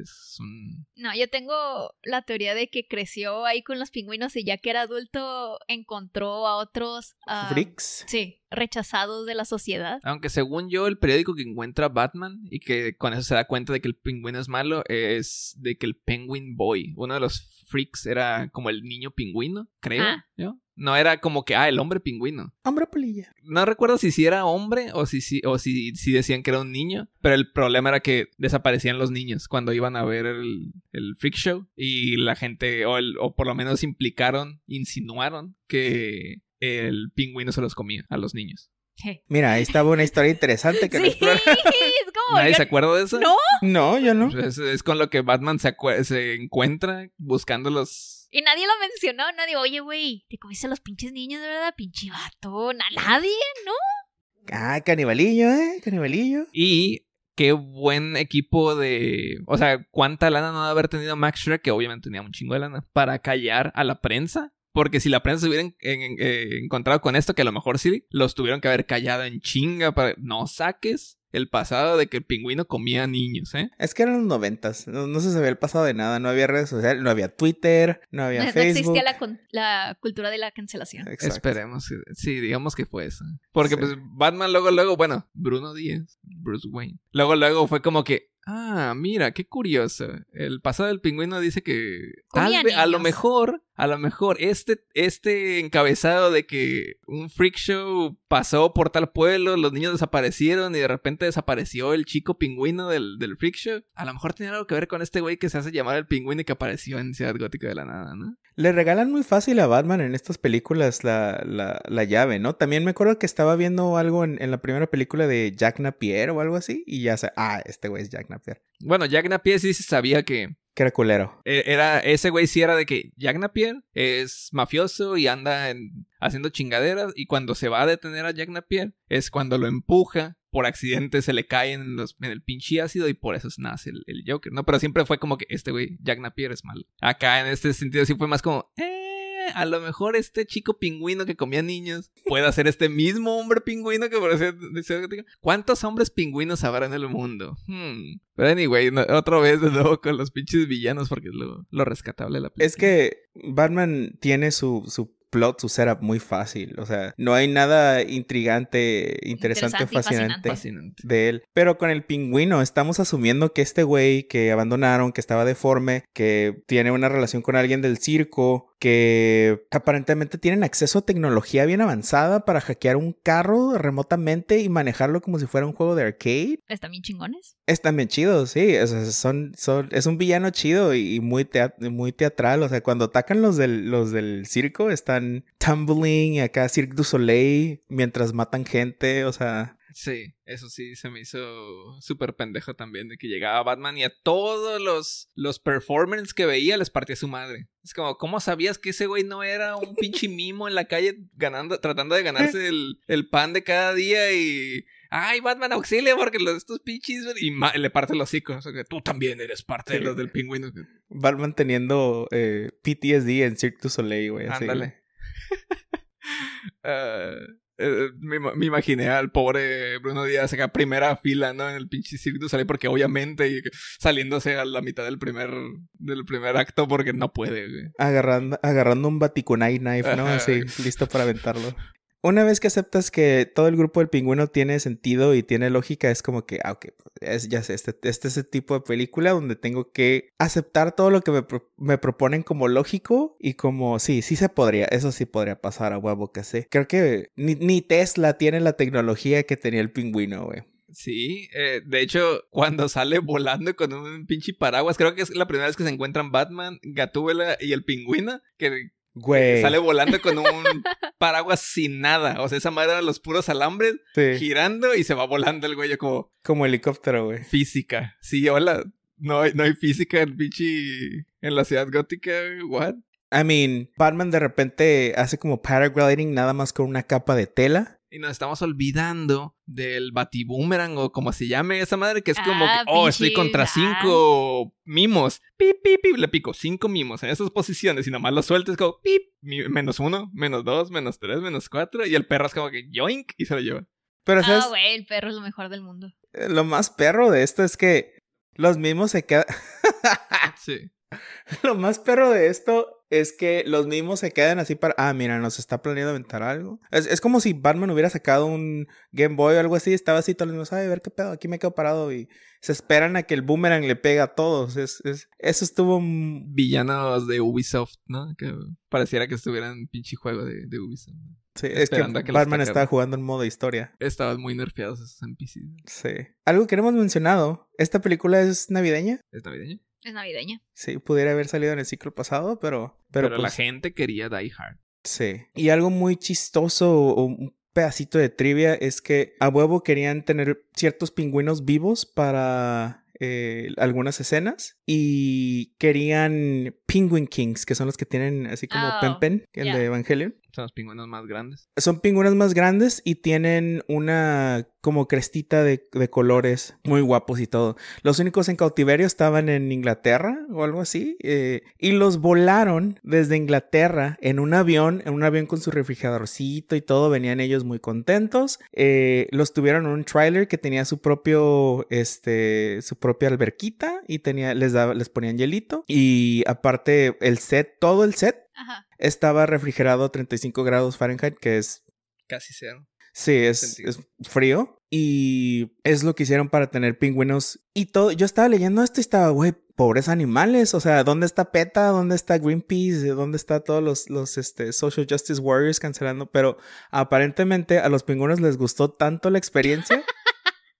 Speaker 4: Es un.
Speaker 3: No, yo tengo la teoría de que creció ahí con los pingüinos y ya que era adulto encontró a otros. ah,
Speaker 2: Freaks.
Speaker 3: Sí, rechazados de la sociedad.
Speaker 4: Aunque según yo, el periódico que encuentra Batman y que con eso se da cuenta de que el pingüino es malo es de que el Penguin Boy, uno de los freaks, era como el niño pingüino, creo.
Speaker 3: Ah.
Speaker 4: ¿yo? No era como que, ah, el hombre pingüino.
Speaker 2: Hombre polilla.
Speaker 4: No recuerdo si sí era hombre o si, si, o si, si decían que era un niño, pero el problema era que desaparecían los niños cuando iban a ver el, el freak show y la gente, o, el- o por lo menos implicaron, insinuaron que el pingüino se los comía a los niños.
Speaker 2: Mira, ahí estaba una historia interesante que
Speaker 3: sí, es como.
Speaker 4: ¿Nadie
Speaker 3: yo-
Speaker 4: se acuerda de eso?
Speaker 3: No.
Speaker 2: No, yo no.
Speaker 4: Es, es con lo que Batman se, acue- se encuentra buscando los...
Speaker 3: Y nadie lo mencionó, nadie, oye, güey, te comiste a los pinches niños, de verdad, pinche vato. Na- nadie, ¿no?
Speaker 2: Ah, canibalillo, ¿eh? Canibalillo.
Speaker 4: Y qué buen equipo de... O sea, cuánta lana no debe haber tenido Max Shrek, que obviamente tenía un chingo de lana, para callar a la prensa. Porque si la prensa se hubiera en- en- eh, encontrado con esto, que a lo mejor sí, los tuvieron que haber callado en chinga para... No saques el pasado de que el pingüino comía niños, ¿eh?
Speaker 2: Es que eran los noventas. No, no se sabía el pasado de nada. No había redes sociales, no había Twitter, no había
Speaker 3: No, no
Speaker 2: Facebook.
Speaker 3: existía la, cultura de la cancelación.
Speaker 2: Exacto.
Speaker 4: Esperemos. Sí, digamos que fue eso. Porque
Speaker 2: Sí.
Speaker 4: pues Batman luego, luego, bueno, Bruno Díaz, Bruce Wayne. Luego, luego fue como que, ah, mira, qué curioso. El pasado del pingüino dice que tal a lo mejor, a lo mejor este, este encabezado de que un freak show pasó por tal pueblo, los niños desaparecieron y de repente desapareció el chico pingüino del, del freak show. A lo mejor tenía algo que ver con este güey que se hace llamar el pingüino y que apareció en Ciudad Gótica de la nada, ¿no?
Speaker 2: Le regalan muy fácil a Batman en estas películas la, la, la llave, ¿no? También me acuerdo que estaba viendo algo en, en la primera película de Jack Napier o algo así. Y ya sé, ah, este güey es Jack Napier.
Speaker 4: Bueno, Jack Napier sí se sabía que
Speaker 2: Que era culero.
Speaker 4: E- Era, ese güey sí era de que Jack Napier es mafioso y anda en- haciendo chingaderas y cuando se va a detener a Jack Napier es cuando lo empuja, por accidente se le cae en, el pinche ácido y por eso nace el, el Joker, ¿no? Pero siempre fue como que este güey, Jack Napier es malo. Acá en este sentido sí fue más como, eh, a lo mejor este chico pingüino que comía niños puede ser este mismo hombre pingüino que parecía... ¿Cuántos hombres pingüinos habrá en el mundo? Hmm. Pero anyway, no- otra vez de nuevo con los pinches villanos porque es lo, lo rescatable de la película.
Speaker 2: Es que Batman tiene su, su plot, su setup muy fácil. O sea, no hay nada intrigante, interesante,
Speaker 3: Interesante
Speaker 2: fascinante.
Speaker 4: fascinante.
Speaker 2: de él. Pero con el pingüino estamos asumiendo que este güey que abandonaron, que estaba deforme, que tiene una relación con alguien del circo, que aparentemente tienen acceso a tecnología bien avanzada para hackear un carro remotamente y manejarlo como si fuera un juego de arcade.
Speaker 3: Están bien chingones.
Speaker 2: Están bien chidos, sí. sea, son, son, es un villano chido y, muy, tea- muy teatral. O sea, cuando atacan los del, los del circo, están tumbling y acá Cirque du Soleil mientras matan gente. O sea,
Speaker 4: Sí, eso sí se me hizo súper pendejo también de que llegaba Batman y a todos los, los performers que veía les partía su madre. Es como, ¿cómo sabías que ese güey no era un pinche mimo en la calle ganando, tratando de ganarse el, el pan de cada día y... Ay, Batman, auxilia porque los, estos pinches... Y le parte los hocico. O sea, que tú también eres parte de los del pingüino.
Speaker 2: Batman teniendo eh, PTSD en Cirque du Soleil, güey. así,
Speaker 4: Ándale. Ah, eh, me, me imaginé al pobre Bruno Díaz acá primera fila, ¿no? En el pinche du Soleil, porque obviamente y saliéndose a la mitad del primer, del primer acto porque no puede, güey.
Speaker 2: Agarrando, agarrando un Batikunai knife, ¿no? Así, listo para aventarlo. Una vez que aceptas que todo el grupo del pingüino tiene sentido y tiene lógica, es como que, ah, ok, es, ya sé, este, este es el tipo de película donde tengo que aceptar todo lo que me, me proponen como lógico y como, sí, sí se podría, eso sí podría pasar a huevo que sé. Creo que ni, ni Tesla tiene la tecnología que tenía el pingüino, güey.
Speaker 4: Sí, eh, de hecho, cuando sale volando con un pinche paraguas, creo que es la primera vez que se encuentran Batman, Gatúbela y el pingüino, que
Speaker 2: Güey.
Speaker 4: Sale volando con un paraguas sin nada. O sea, esa madre era los puros alambres
Speaker 2: Sí,
Speaker 4: girando y se va volando el güey como
Speaker 2: como helicóptero, güey.
Speaker 4: física. Sí, hola. No hay, no hay física en pinche... En la ciudad gótica, what?
Speaker 2: I mean, Batman de repente hace como paragliding nada más con una capa de tela.
Speaker 4: Y nos estamos olvidando del batiboomerang o como se llame esa madre, que es como,
Speaker 3: Ah,
Speaker 4: que, oh, estoy contra
Speaker 3: ah.
Speaker 4: cinco mimos. Pip, pip, pip, le pico cinco mimos en esas posiciones y nomás lo sueltes como, pip, menos uno, menos dos, menos tres, menos cuatro. Y el perro es como que, yoink, y se lo lleva.
Speaker 2: Pero, ¿sabes?
Speaker 3: Ah, güey, el perro es lo mejor del mundo.
Speaker 2: Lo más perro de esto es que los mismos se quedan.
Speaker 4: Sí.
Speaker 2: Lo más perro de esto es que los mismos se quedan así para. Ah, mira, nos está planeando aventar algo. Es, es como si Batman hubiera sacado un Game Boy o algo así. Estaba así, todos los mismos. Ay, a ver qué pedo, aquí me quedo parado. Y se esperan a que el boomerang le pegue a todos. Es, es- eso estuvo.
Speaker 4: Villanos de Ubisoft, ¿no? Que pareciera que estuvieran en pinche juego de, de Ubisoft.
Speaker 2: Sí, es que
Speaker 4: que
Speaker 2: Batman estaba jugando en modo historia.
Speaker 4: Estaban muy nerfeados esos NPCs.
Speaker 2: Sí. Algo que no hemos mencionado. ¿Esta película es navideña?
Speaker 4: ¿Es navideño?
Speaker 3: Es navideña.
Speaker 2: Sí, pudiera haber salido en el ciclo pasado, pero. Pero,
Speaker 4: Pero, la
Speaker 2: pues,
Speaker 4: gente quería Die Hard.
Speaker 2: Sí. Y algo muy chistoso o un pedacito de trivia es que a huevo querían tener ciertos pingüinos vivos para eh, algunas escenas y querían Penguin Kings, que son los que tienen así como
Speaker 3: Oh,
Speaker 2: Pen Pen, el
Speaker 3: ya.
Speaker 2: de Evangelion.
Speaker 4: Son los pingüinos más grandes.
Speaker 2: Son pingüinos más grandes y tienen una como crestita de, colores muy guapos y todo. Los únicos en cautiverio estaban en Inglaterra o algo así. eh, y los volaron desde Inglaterra en un avión, en un avión con su refrigeradorcito y todo. Venían ellos muy contentos. Eh, los tuvieron en un trailer que tenía su propio, este, su propia alberquita y tenía, les daba, les ponían hielito. Y aparte el set, todo el set
Speaker 3: Ajá.
Speaker 2: estaba refrigerado a 35 grados Fahrenheit, que es,
Speaker 4: Casi cero.
Speaker 2: sí, es, frío. Y es lo que hicieron para tener pingüinos. Y todo, yo estaba leyendo esto y estaba, güey, pobres animales. O sea, ¿dónde está PETA? ¿Dónde está Greenpeace? ¿Dónde está todos los, los este, Social Justice Warriors cancelando? Pero aparentemente a los pingüinos les gustó tanto la experiencia.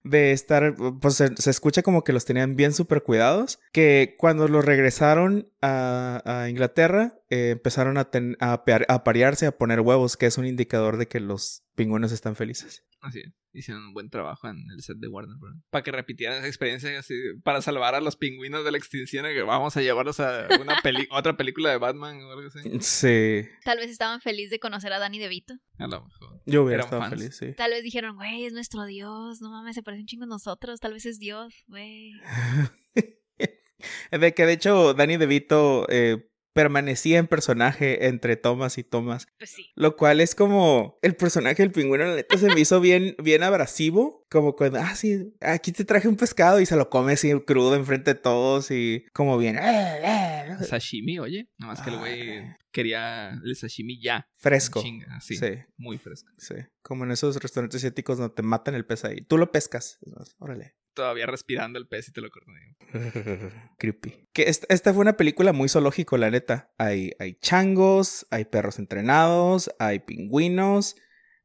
Speaker 2: de estar, pues se, se escucha como que los tenían bien super cuidados, que cuando los regresaron a, a Inglaterra, eh, empezaron a, ten- a, pear- a parearse, a poner huevos, que es un indicador de que los pingüinos están felices.
Speaker 4: Así es. Hicieron un buen trabajo en el set de Warner Bros. Para que repitieran esa experiencia así, para salvar a los pingüinos de la extinción. y que vamos a llevarlos a una peli otra película de Batman o algo así.
Speaker 2: Sí,
Speaker 3: Tal vez estaban felices de conocer a Danny DeVito.
Speaker 4: A lo mejor.
Speaker 2: yo hubiera estado
Speaker 4: fans.
Speaker 2: feliz, sí.
Speaker 3: Tal vez dijeron, güey, es nuestro Dios. No mames, se parece un chingo a nosotros. Tal vez es Dios, güey.
Speaker 2: de que de hecho Danny DeVito eh, permanecía en personaje entre tomas y tomas.
Speaker 3: Pues sí.
Speaker 2: Lo cual es como el personaje del pingüino, la neta, se me hizo bien, bien abrasivo. Como cuando, ah, sí, aquí te traje un pescado y se lo come así crudo enfrente de todos y como bien. "Eh,
Speaker 4: Sashimi, oye. Nada más que el güey quería el sashimi ya.
Speaker 2: Fresco.
Speaker 4: Chinga, así.
Speaker 2: Sí,
Speaker 4: Muy fresco.
Speaker 2: sí. Como en esos restaurantes asiáticos donde te matan el pez ahí. Tú lo pescas. Es más, Órale.
Speaker 4: Todavía respirando el pez y te lo cortan.
Speaker 2: Creepy. Que esta, esta fue una película muy zoológico, la neta. Hay, hay changos, hay perros entrenados, hay pingüinos,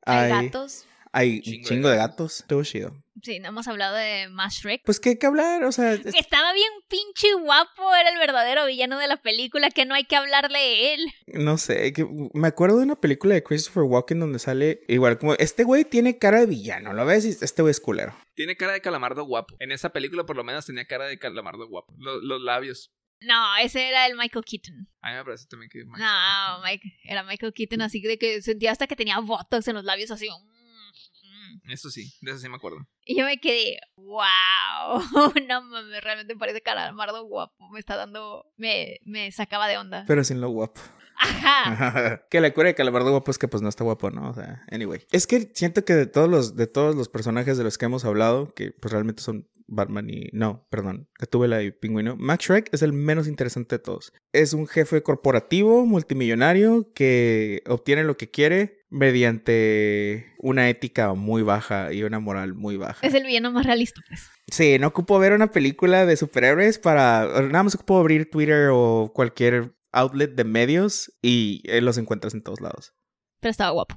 Speaker 3: Hay
Speaker 2: hay,
Speaker 3: gatos.
Speaker 2: Hay un
Speaker 4: Chingo
Speaker 2: chingo,
Speaker 4: de gatos.
Speaker 2: gatos. Estuvo chido.
Speaker 3: Sí, no hemos hablado de más Shrek.
Speaker 2: Pues qué hay que hablar, o sea, es-
Speaker 3: Estaba bien pinche guapo, era el verdadero villano de la película, que no hay que hablar de él.
Speaker 2: no sé, que- me acuerdo de una película de Christopher Walken donde sale igual como este güey tiene cara de villano, ¿lo ves? Y este güey es culero.
Speaker 4: Tiene cara de calamardo guapo. En esa película por lo menos tenía cara de calamardo guapo. Lo- los labios.
Speaker 3: No, ese era el Michael Keaton.
Speaker 4: A mí me parece también que... Max-
Speaker 3: No, Mike, era Michael Keaton, así de que sentía hasta que tenía botox en los labios, así. mm.
Speaker 4: Eso sí, de eso sí me acuerdo.
Speaker 3: Y yo me quedé, wow, no mames, realmente parece calamardo guapo, me está dando, me, me sacaba de onda.
Speaker 2: Pero sin lo guapo.
Speaker 3: Ajá.
Speaker 2: que la cura de calamardo guapo es que pues no está guapo, ¿no? O sea, anyway. Es que siento que de todos los, de todos los personajes de los que hemos hablado, que pues realmente son Batman y... No, perdón, Gatúbela y Pingüino. Max Shrek es el menos interesante de todos. Es un jefe corporativo, multimillonario, que obtiene lo que quiere mediante una ética muy baja y una moral muy baja.
Speaker 3: Es el villano más realista, pues.
Speaker 2: Sí, no ocupo ver una película de superhéroes para... Nada más ocupo abrir Twitter o cualquier outlet de medios y eh, los encuentras en todos lados.
Speaker 3: Pero estaba guapo.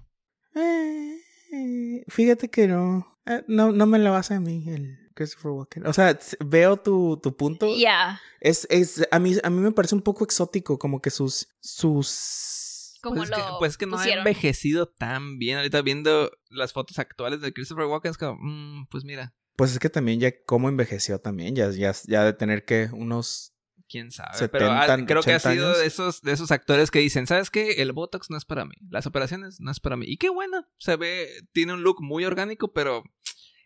Speaker 2: Eh, eh, fíjate que no. Eh, no, no me la vas a mí, el Christopher Walken. O sea, veo tu, tu punto.
Speaker 3: Ya.
Speaker 2: Es, es, a, mí, a mí me parece un poco exótico, como que sus, sus
Speaker 3: como
Speaker 4: Pues, es que,
Speaker 3: lo
Speaker 4: pues es que no ha envejecido tan bien. Ahorita viendo las fotos actuales de Christopher Walken, es como, mm, pues mira,
Speaker 2: Pues es que también ya cómo envejeció también, ya, ya, ya de tener que unos...
Speaker 4: quién sabe.
Speaker 2: 70,
Speaker 4: Pero ah, creo que ha
Speaker 2: 80
Speaker 4: sido
Speaker 2: años.
Speaker 4: de esos, de esos actores que dicen, ¿sabes qué? El Botox no es para mí. Las operaciones no es para mí. Y qué bueno. Se ve, tiene un look muy orgánico, pero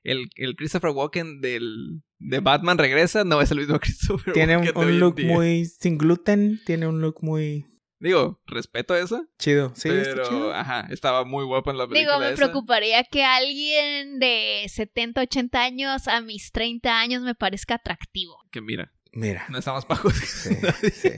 Speaker 4: el, el Christopher Walken del, de Batman regresa, no es el mismo Christopher
Speaker 2: Tiene un,
Speaker 4: Walken hoy
Speaker 2: un
Speaker 4: en
Speaker 2: look
Speaker 4: día.
Speaker 2: muy sin gluten, tiene un look muy
Speaker 4: Digo, respeto eso.
Speaker 2: chido. Sí, está
Speaker 4: pero,
Speaker 2: chido.
Speaker 4: ajá, estaba muy guapo en la película.
Speaker 3: Digo, me
Speaker 4: esa.
Speaker 3: preocuparía que alguien de 70, 80 años a mis 30 años me parezca atractivo.
Speaker 4: Que mira,
Speaker 2: Mira.
Speaker 4: no estamos bajos.
Speaker 2: Sí, sí.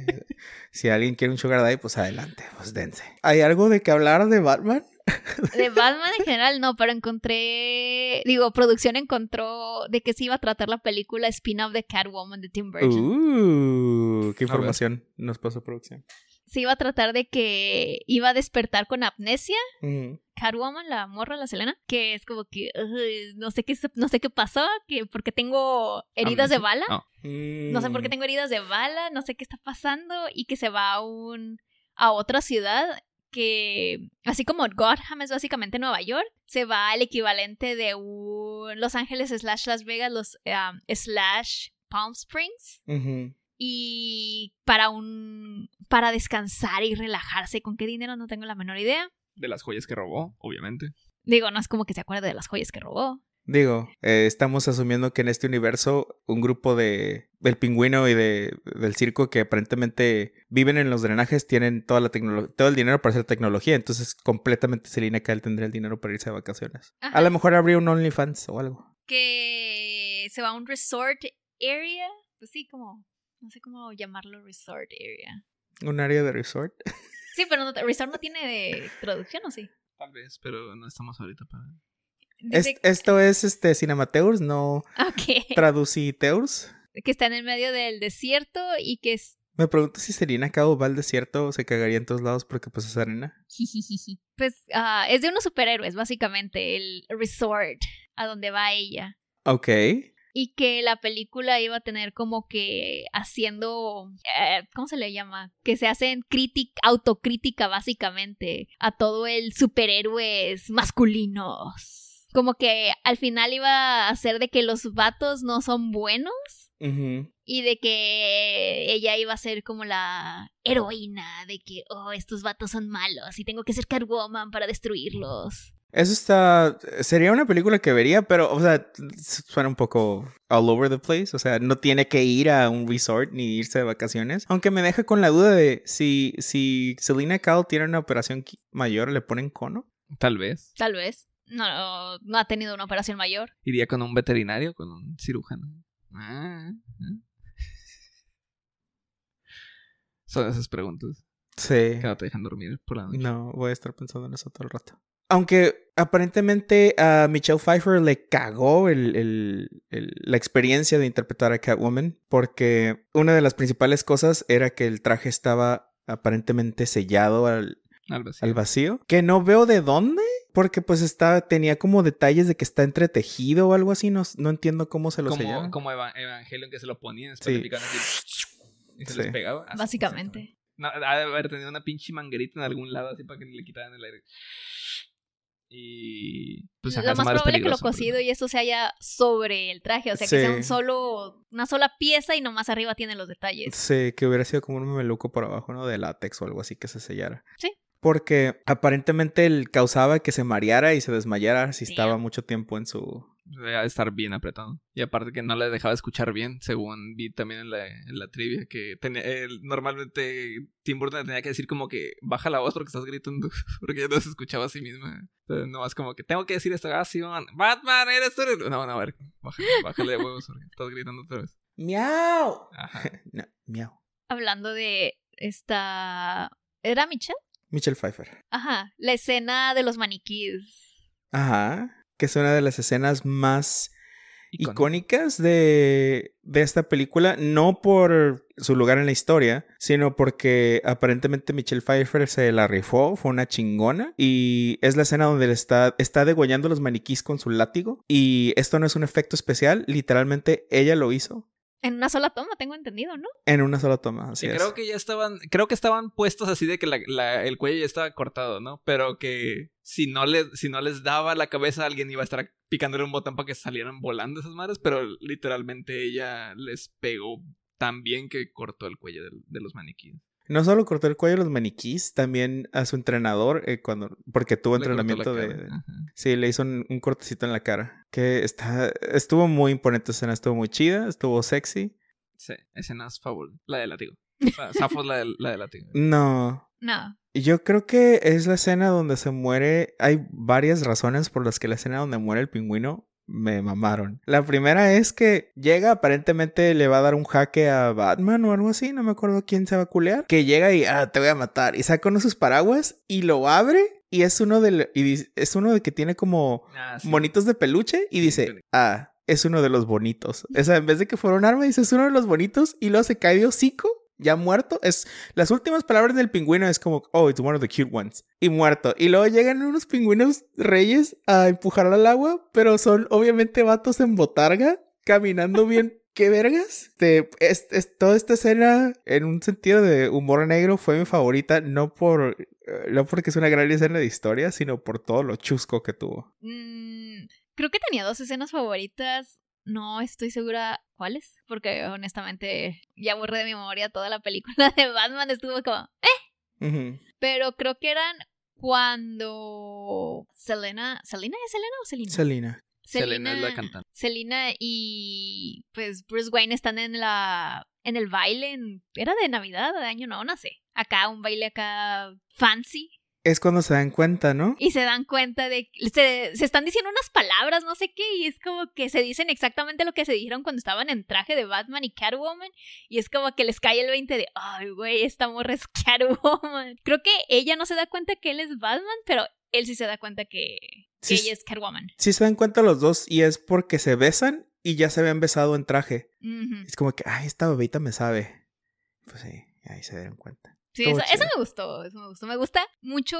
Speaker 2: Si alguien quiere un sugar daddy, pues adelante, pues dense. ¿Hay algo de que hablar de Batman?
Speaker 3: De Batman en general no, pero encontré, digo, producción encontró de que se iba a tratar la película spin-off de Catwoman de Tim Burton.
Speaker 2: Uh, qué información nos pasó producción.
Speaker 3: Se iba a tratar de que iba a despertar con amnesia
Speaker 2: Ujú.
Speaker 3: Catwoman, la morra, la Selena, que es como que "Ugh, no sé qué se- no sé qué pasó, que porque tengo heridas de bala,
Speaker 4: No.
Speaker 3: no sé por qué
Speaker 2: Mm.
Speaker 3: tengo heridas de bala, no sé qué está pasando y que se va a un a otra ciudad que así como Gotham es básicamente Nueva York, se va al equivalente de un Los Ángeles slash Las Vegas, los um, slash Palm Springs. Y para un para descansar y relajarse, con qué dinero no tengo la menor idea.
Speaker 4: De las joyas que robó, obviamente.
Speaker 3: Digo, no es como que se acuerde de las joyas que robó.
Speaker 2: Digo, eh, estamos asumiendo que en este universo un grupo de del pingüino y de del circo que aparentemente viven en los drenajes tienen toda la tecnología, todo el dinero para hacer tecnología, entonces completamente Selina Kyle tendría el dinero para irse de vacaciones.
Speaker 3: Ajá.
Speaker 2: A lo mejor habría un OnlyFans o algo.
Speaker 3: que se va a un resort area. Pues sí, como. No sé cómo llamarlo resort area.
Speaker 2: Un área de resort.
Speaker 3: Sí, pero no, resort no tiene de traducción, ¿o sí?
Speaker 4: Tal vez, pero no estamos ahorita para.
Speaker 2: Es-
Speaker 3: Dice
Speaker 2: esto es este Cinemateurs, no
Speaker 3: Ok.
Speaker 2: Traduciteurs.
Speaker 3: que está en el medio del desierto y que es.
Speaker 2: Me pregunto si Selina Kyle va al desierto o se cagaría en todos lados porque pues es arena.
Speaker 3: Pues ah, es de unos superhéroes, básicamente, el resort a donde va ella.
Speaker 2: Ok.
Speaker 3: Y que la película iba a tener como que haciendo. eh, ¿Cómo se le llama? Que se hacen crítica, autocrítica, básicamente, a todo el superhéroes masculinos. Como que al final iba a ser de que los vatos no son buenos. Y de que ella iba a ser como la heroína, de que, oh, estos vatos son malos y tengo que ser Catwoman para destruirlos.
Speaker 2: Eso está. Sería una película que vería, pero, o sea, suena un poco all over the place. O sea, no tiene que ir a un resort ni irse de vacaciones. Aunque me deja con la duda de si, si Selena Kyle tiene una operación mayor, ¿le ponen cono?
Speaker 4: Tal vez.
Speaker 3: Tal vez. No, no ha tenido una operación mayor.
Speaker 4: Iría con un veterinario, con un cirujano. Ah, ah. Son esas preguntas
Speaker 2: Sí.
Speaker 4: que no te dejan dormir por la noche.
Speaker 2: No, voy a estar pensando en eso todo el rato. Aunque aparentemente a Michelle Pfeiffer le cagó el- el- el- la experiencia de interpretar a Catwoman, porque una de las principales cosas era que el traje estaba aparentemente sellado al, vacío, que no veo de dónde, porque pues está, tenía como detalles de que está entretejido o algo así, no, no entiendo cómo se lo
Speaker 4: como,
Speaker 2: sellaron.
Speaker 4: como Eva- Evangelion que se lo ponían
Speaker 2: Sí.
Speaker 4: y se
Speaker 2: Sí.
Speaker 4: les pegaba. Así,
Speaker 3: Básicamente.
Speaker 4: No, ha de haber tenido una pinche manguerita en algún lado así para que le quitaran el aire. Y pues
Speaker 3: lo más probable es que lo cocido y eso se haya sobre el traje. O sea, que sea un solo, una sola pieza y nomás arriba tiene los detalles.
Speaker 2: Sí, que hubiera sido como un meluco por abajo, ¿no? De látex o algo así que se sellara.
Speaker 3: Sí.
Speaker 2: Porque aparentemente él causaba que se mareara y se desmayara si
Speaker 3: Sí.
Speaker 2: estaba mucho tiempo en su...
Speaker 4: Debe de estar bien apretado. Y aparte que no le dejaba escuchar bien, según vi también en la, en la trivia, que tenía, él- normalmente Tim Burton le tenía que decir como que baja la voz porque estás gritando, porque ya no se escuchaba a sí misma. Entonces no es como que tengo que decir esto, ah, sí, man, Batman, eres tú. No, no, a ver, bájale, bájale de huevos porque estás gritando otra vez.
Speaker 2: ¡Miau!
Speaker 4: Ajá.
Speaker 2: No, miau.
Speaker 3: Hablando de esta... ¿Era Michelle?
Speaker 2: Michelle Pfeiffer.
Speaker 3: Ajá. La escena de los maniquíes.
Speaker 2: Ajá. Que es una de las escenas más icónicas de, de esta película, no por su lugar en la historia, sino porque aparentemente Michelle Pfeiffer se la rifó, fue una chingona, y es la escena donde le está, está degollando los maniquís con su látigo, y esto no es un efecto especial, literalmente ella lo hizo.
Speaker 3: En una sola toma, tengo entendido, ¿no?
Speaker 2: En una sola toma, así
Speaker 4: Y
Speaker 2: es.
Speaker 4: creo que ya estaban, creo que estaban puestos así de que la- la- el cuello ya estaba cortado, ¿no? Pero que si no, les, si no les daba la cabeza, alguien iba a estar picándole un botón para que salieran volando esas madres, pero literalmente ella les pegó tan bien que cortó el cuello de, los maniquíes.
Speaker 2: No solo cortó el cuello a los maniquís, también a su entrenador, eh, cuando porque tuvo
Speaker 4: Le
Speaker 2: entrenamiento de...
Speaker 4: cara.
Speaker 2: Sí, le hizo un, un cortecito en la cara. Que está... Estuvo muy imponente esa escena, estuvo muy chida, estuvo sexy.
Speaker 4: Sí, escenas favoritas. La de látigo. Es la de, la de látigo.
Speaker 2: No,
Speaker 3: No.
Speaker 2: Yo creo que es la escena donde se muere. Hay varias razones por las que la escena donde muere el pingüino me mamaron. La primera es que llega, aparentemente le va a dar un jaque a Batman o algo así, no me acuerdo quién se va a culear. Que llega y, ah, te voy a matar. Y saca uno de sus paraguas y lo abre. Y es uno de, y es uno de que tiene como
Speaker 4: Ah, sí.
Speaker 2: monitos de peluche y dice, ah, es uno de los bonitos. O sea, en vez de que fuera un arma, dice, es uno de los bonitos y luego se cae de hocico, ya muerto. Es, las últimas palabras del pingüino es como, oh, it's one of the cute ones. Y muerto. Y luego llegan unos pingüinos reyes a empujarlo al agua, pero son obviamente vatos en botarga, caminando bien. ¿Qué vergas? Te- es, es- toda esta escena, en un sentido de humor negro, fue mi favorita, no por eh, no porque es una gran escena de historia, sino por todo lo chusco que tuvo.
Speaker 3: Mm, creo que tenía dos escenas favoritas. No estoy segura cuáles, porque honestamente ya borré de mi memoria toda la película de Batman. Estuvo como, eh. Pero creo que eran cuando Selena. ¿Selena es Selena o Selena?
Speaker 2: Selena.
Speaker 4: Selena es la cantante.
Speaker 3: Selena y pues Bruce Wayne están en la en el baile en- era de Navidad de año no no sé acá un baile acá fancy
Speaker 2: Es cuando se dan cuenta, ¿no?
Speaker 3: y se dan cuenta de se, se están diciendo unas palabras no sé qué y es como que se dicen exactamente lo que se dijeron cuando estaban en traje de Batman y Catwoman y es como que les cae el 20 de ay güey esta morra es Catwoman creo que ella no se da cuenta que él es Batman pero él sí se da cuenta que, que ella es Catwoman
Speaker 2: Sí se dan cuenta los dos y es porque se besan y ya se habían besado en traje. Es como que, ay, esta bebita me sabe. Pues sí, ahí se dieron cuenta.
Speaker 3: Sí, eso, eso me gustó, eso me gustó. Me gusta mucho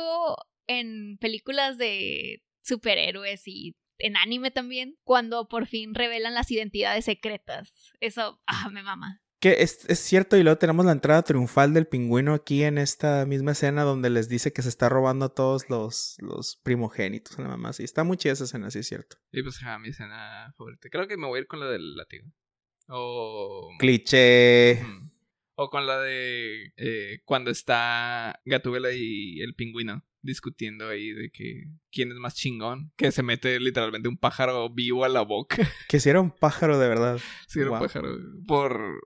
Speaker 3: en películas de superhéroes y en anime también, cuando por fin revelan las identidades secretas. Eso, ah, me mama.
Speaker 2: Que es, es cierto, y luego tenemos la entrada triunfal del pingüino aquí en esta misma escena donde les dice que se está robando a todos los, los primogénitos a la mamá. Sí, está muy chida esa escena, sí es cierto.
Speaker 4: Y pues, ja, mi escena favorita. Creo que me voy a ir con la del látigo. O.
Speaker 2: Cliché.
Speaker 4: O con la de eh, cuando está Gatúbela y el pingüino discutiendo ahí de que quién es más chingón, que se mete literalmente un pájaro vivo a la boca.
Speaker 2: Que si era un pájaro de verdad.
Speaker 4: Sí, era un pájaro. Por.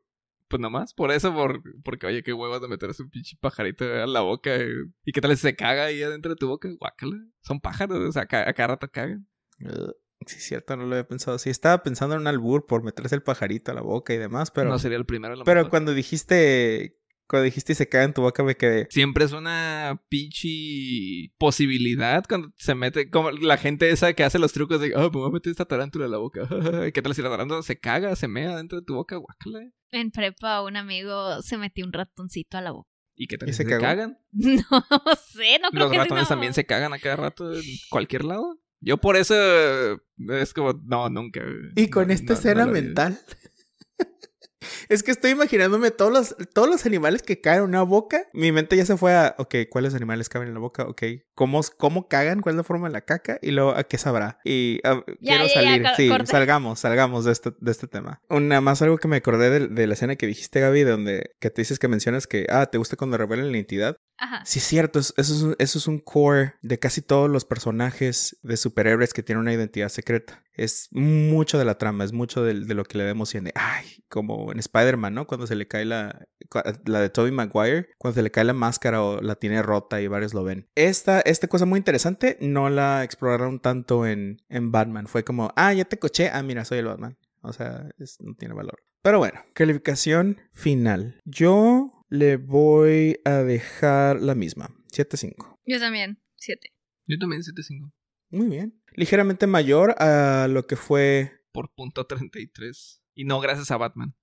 Speaker 4: Pues nomás, por eso, por, porque oye, qué huevos de meterse un pinche pajarito a la boca. eh, ¿Y qué tal si se caga ahí adentro de tu boca? Guácala. Son pájaros, o sea, a ca- a cada rato cagan.
Speaker 2: Ugh, Sí, es cierto, no lo había pensado. Sí, estaba pensando en un albur por meterse el pajarito a la boca y demás, pero...
Speaker 4: no sería el primero. a lo
Speaker 2: Pero
Speaker 4: mejor.
Speaker 2: cuando dijiste, cuando dijiste se cae en tu boca me quedé.
Speaker 4: Siempre es una pinche posibilidad cuando se mete, como la gente esa que hace los trucos de, ah, me voy a meter esta tarántula a la boca. ¿Qué tal si la tarántula se caga, se mea dentro de tu boca? Guácala.
Speaker 3: En prepa, un amigo se metió un ratoncito a la boca.
Speaker 4: ¿Y qué tal
Speaker 2: ¿Y
Speaker 4: si
Speaker 2: se
Speaker 4: se, cagan?
Speaker 3: No sé, no creo
Speaker 4: Los
Speaker 3: que
Speaker 4: ratones también se cagan a cada rato en cualquier lado. Yo por eso eh, es como, no, nunca.
Speaker 2: Y con
Speaker 4: No,
Speaker 2: esta
Speaker 4: no,
Speaker 2: escena mental. es que estoy imaginándome todos los, todos los animales que caen en una boca. Mi mente ya se fue a, ok, ¿cuáles animales caben en la boca? Ok, ¿cómo, cómo cagan? ¿Cuál es la forma de la caca? Y luego, ¿a qué sabrá? Y ah,
Speaker 3: Ya,
Speaker 2: quiero
Speaker 3: ya, ya,
Speaker 2: salir. sí,
Speaker 3: corte.
Speaker 2: salgamos, salgamos de este, de este tema. Una más algo que me acordé de, de la escena que dijiste, Gaby, de donde que te dices que mencionas que, ah, ¿te gusta cuando revelan la identidad?
Speaker 3: Ajá.
Speaker 2: Sí, es cierto, es- eso es, un, eso es un core de casi todos los personajes de superhéroes que tienen una identidad secreta. Es mucho de la trama, es mucho del- de, lo que le da emoción de, ay, como en Spider-Man, ¿no? Cuando se le cae la, la de Tobey Maguire, cuando se le cae la máscara o la tiene rota y varios lo ven. Esta, esta cosa muy interesante no la exploraron tanto en, en Batman. Fue como, ah, ya te coché, ah, mira, soy el Batman. O sea, es- no tiene valor. Pero bueno, calificación final. Yo le voy a dejar la misma, 7.5.
Speaker 3: Yo también, siete.
Speaker 4: Yo también 7.5.
Speaker 2: Muy bien. Ligeramente mayor a lo que fue...
Speaker 4: Por punto 33. Y no gracias a Batman.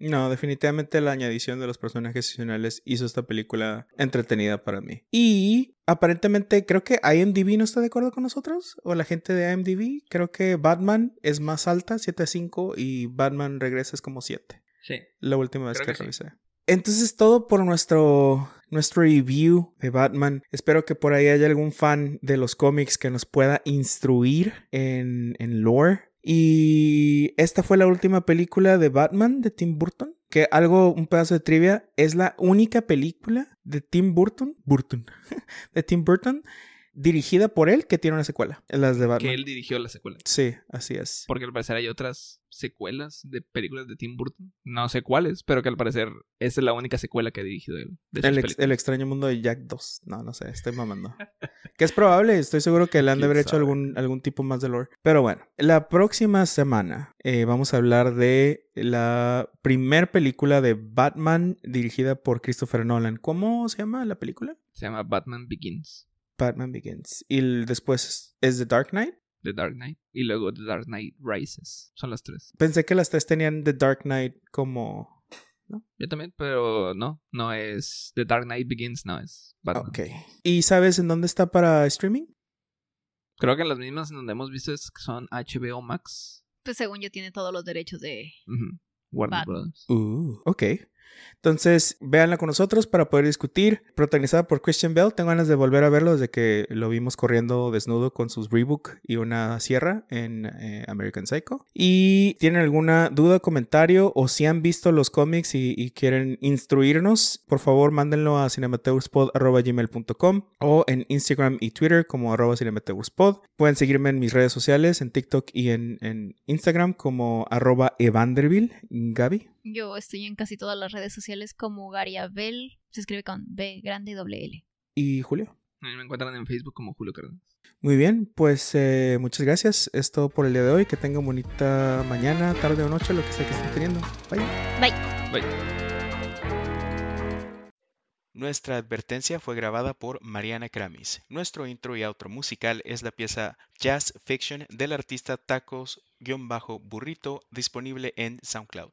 Speaker 2: No, definitivamente la añadición de los personajes adicionales hizo esta película entretenida para mí. Y aparentemente creo que IMDb no está de acuerdo con nosotros, o la gente de IMDb. Creo que Batman es más alta, 7.5, y Batman regresa es como 7.
Speaker 4: Sí.
Speaker 2: La última vez
Speaker 4: Creo
Speaker 2: que,
Speaker 4: que sí.
Speaker 2: revisé. Entonces todo por nuestro, nuestro review de Batman. Espero que por ahí haya algún fan de los cómics que nos pueda instruir en, en lore. Y esta fue la última película de Batman de Tim Burton. Que algo, un pedazo de trivia, es la única película de Tim Burton, Burton, de Tim Burton, dirigida por él que tiene una secuela. Las de Batman.
Speaker 4: Que él dirigió la secuela.
Speaker 2: Sí, así es.
Speaker 4: Porque al parecer hay otras secuelas de películas de Tim Burton. No sé cuáles, pero que al parecer esa es la única secuela que ha dirigido él. De
Speaker 2: El, ex-
Speaker 4: películas.
Speaker 2: el extraño mundo de Jack 2. No, no sé, estoy mamando. que es probable, estoy seguro que le han de
Speaker 4: ¿Quién
Speaker 2: haber hecho algún, algún tipo más de lore. Pero bueno, la próxima semana eh, vamos a hablar de la primer película de Batman dirigida por Christopher Nolan. ¿Cómo se llama la película?
Speaker 4: Se llama Batman Begins.
Speaker 2: Batman Begins. Y el- después es The Dark Knight.
Speaker 4: The Dark Knight. Y luego The Dark Knight Rises. Son las tres.
Speaker 2: Pensé que las tres tenían The Dark Knight como...
Speaker 4: Yo también, pero no. No es The Dark Knight Begins, no es Batman.
Speaker 2: Ok. ¿Y sabes en dónde está para streaming?
Speaker 4: Creo que las mismas en donde hemos visto es que son HBO Max.
Speaker 3: Pues según yo tiene todos los derechos de...
Speaker 4: Ujú. Warner
Speaker 3: Batman.
Speaker 4: Brothers.
Speaker 2: Uh, ok. Entonces, véanla con nosotros para poder discutir. Protagonizada por Christian Bell. Tengo ganas de volver a verlo desde que lo vimos corriendo desnudo con sus Reebok y una sierra en eh, American Psycho. Y tienen alguna duda, comentario o si han visto los cómics y, quieren instruirnos, por favor mándenlo a cinemateuspod.gmail.com o en Instagram y Twitter como arroba cinemateuspod. Pueden seguirme en mis redes sociales, en TikTok y en, Instagram como arroba evanderville.
Speaker 3: Yo estoy en casi todas las redes sociales como Gariabel. Se escribe con B grande y doble L.
Speaker 2: y Julio.
Speaker 4: Me encuentran en Facebook como Julio Cárdenas.
Speaker 2: Muy bien, pues eh, muchas gracias. Es todo por el día de hoy. Que tengan bonita mañana, tarde o noche, lo que sea que estén teniendo. Bye.
Speaker 3: Bye.
Speaker 2: Nuestra advertencia fue grabada por Mariana Kramis. Nuestro intro y outro musical es la pieza Jazz Fiction del artista Tacos-Burrito disponible en SoundCloud.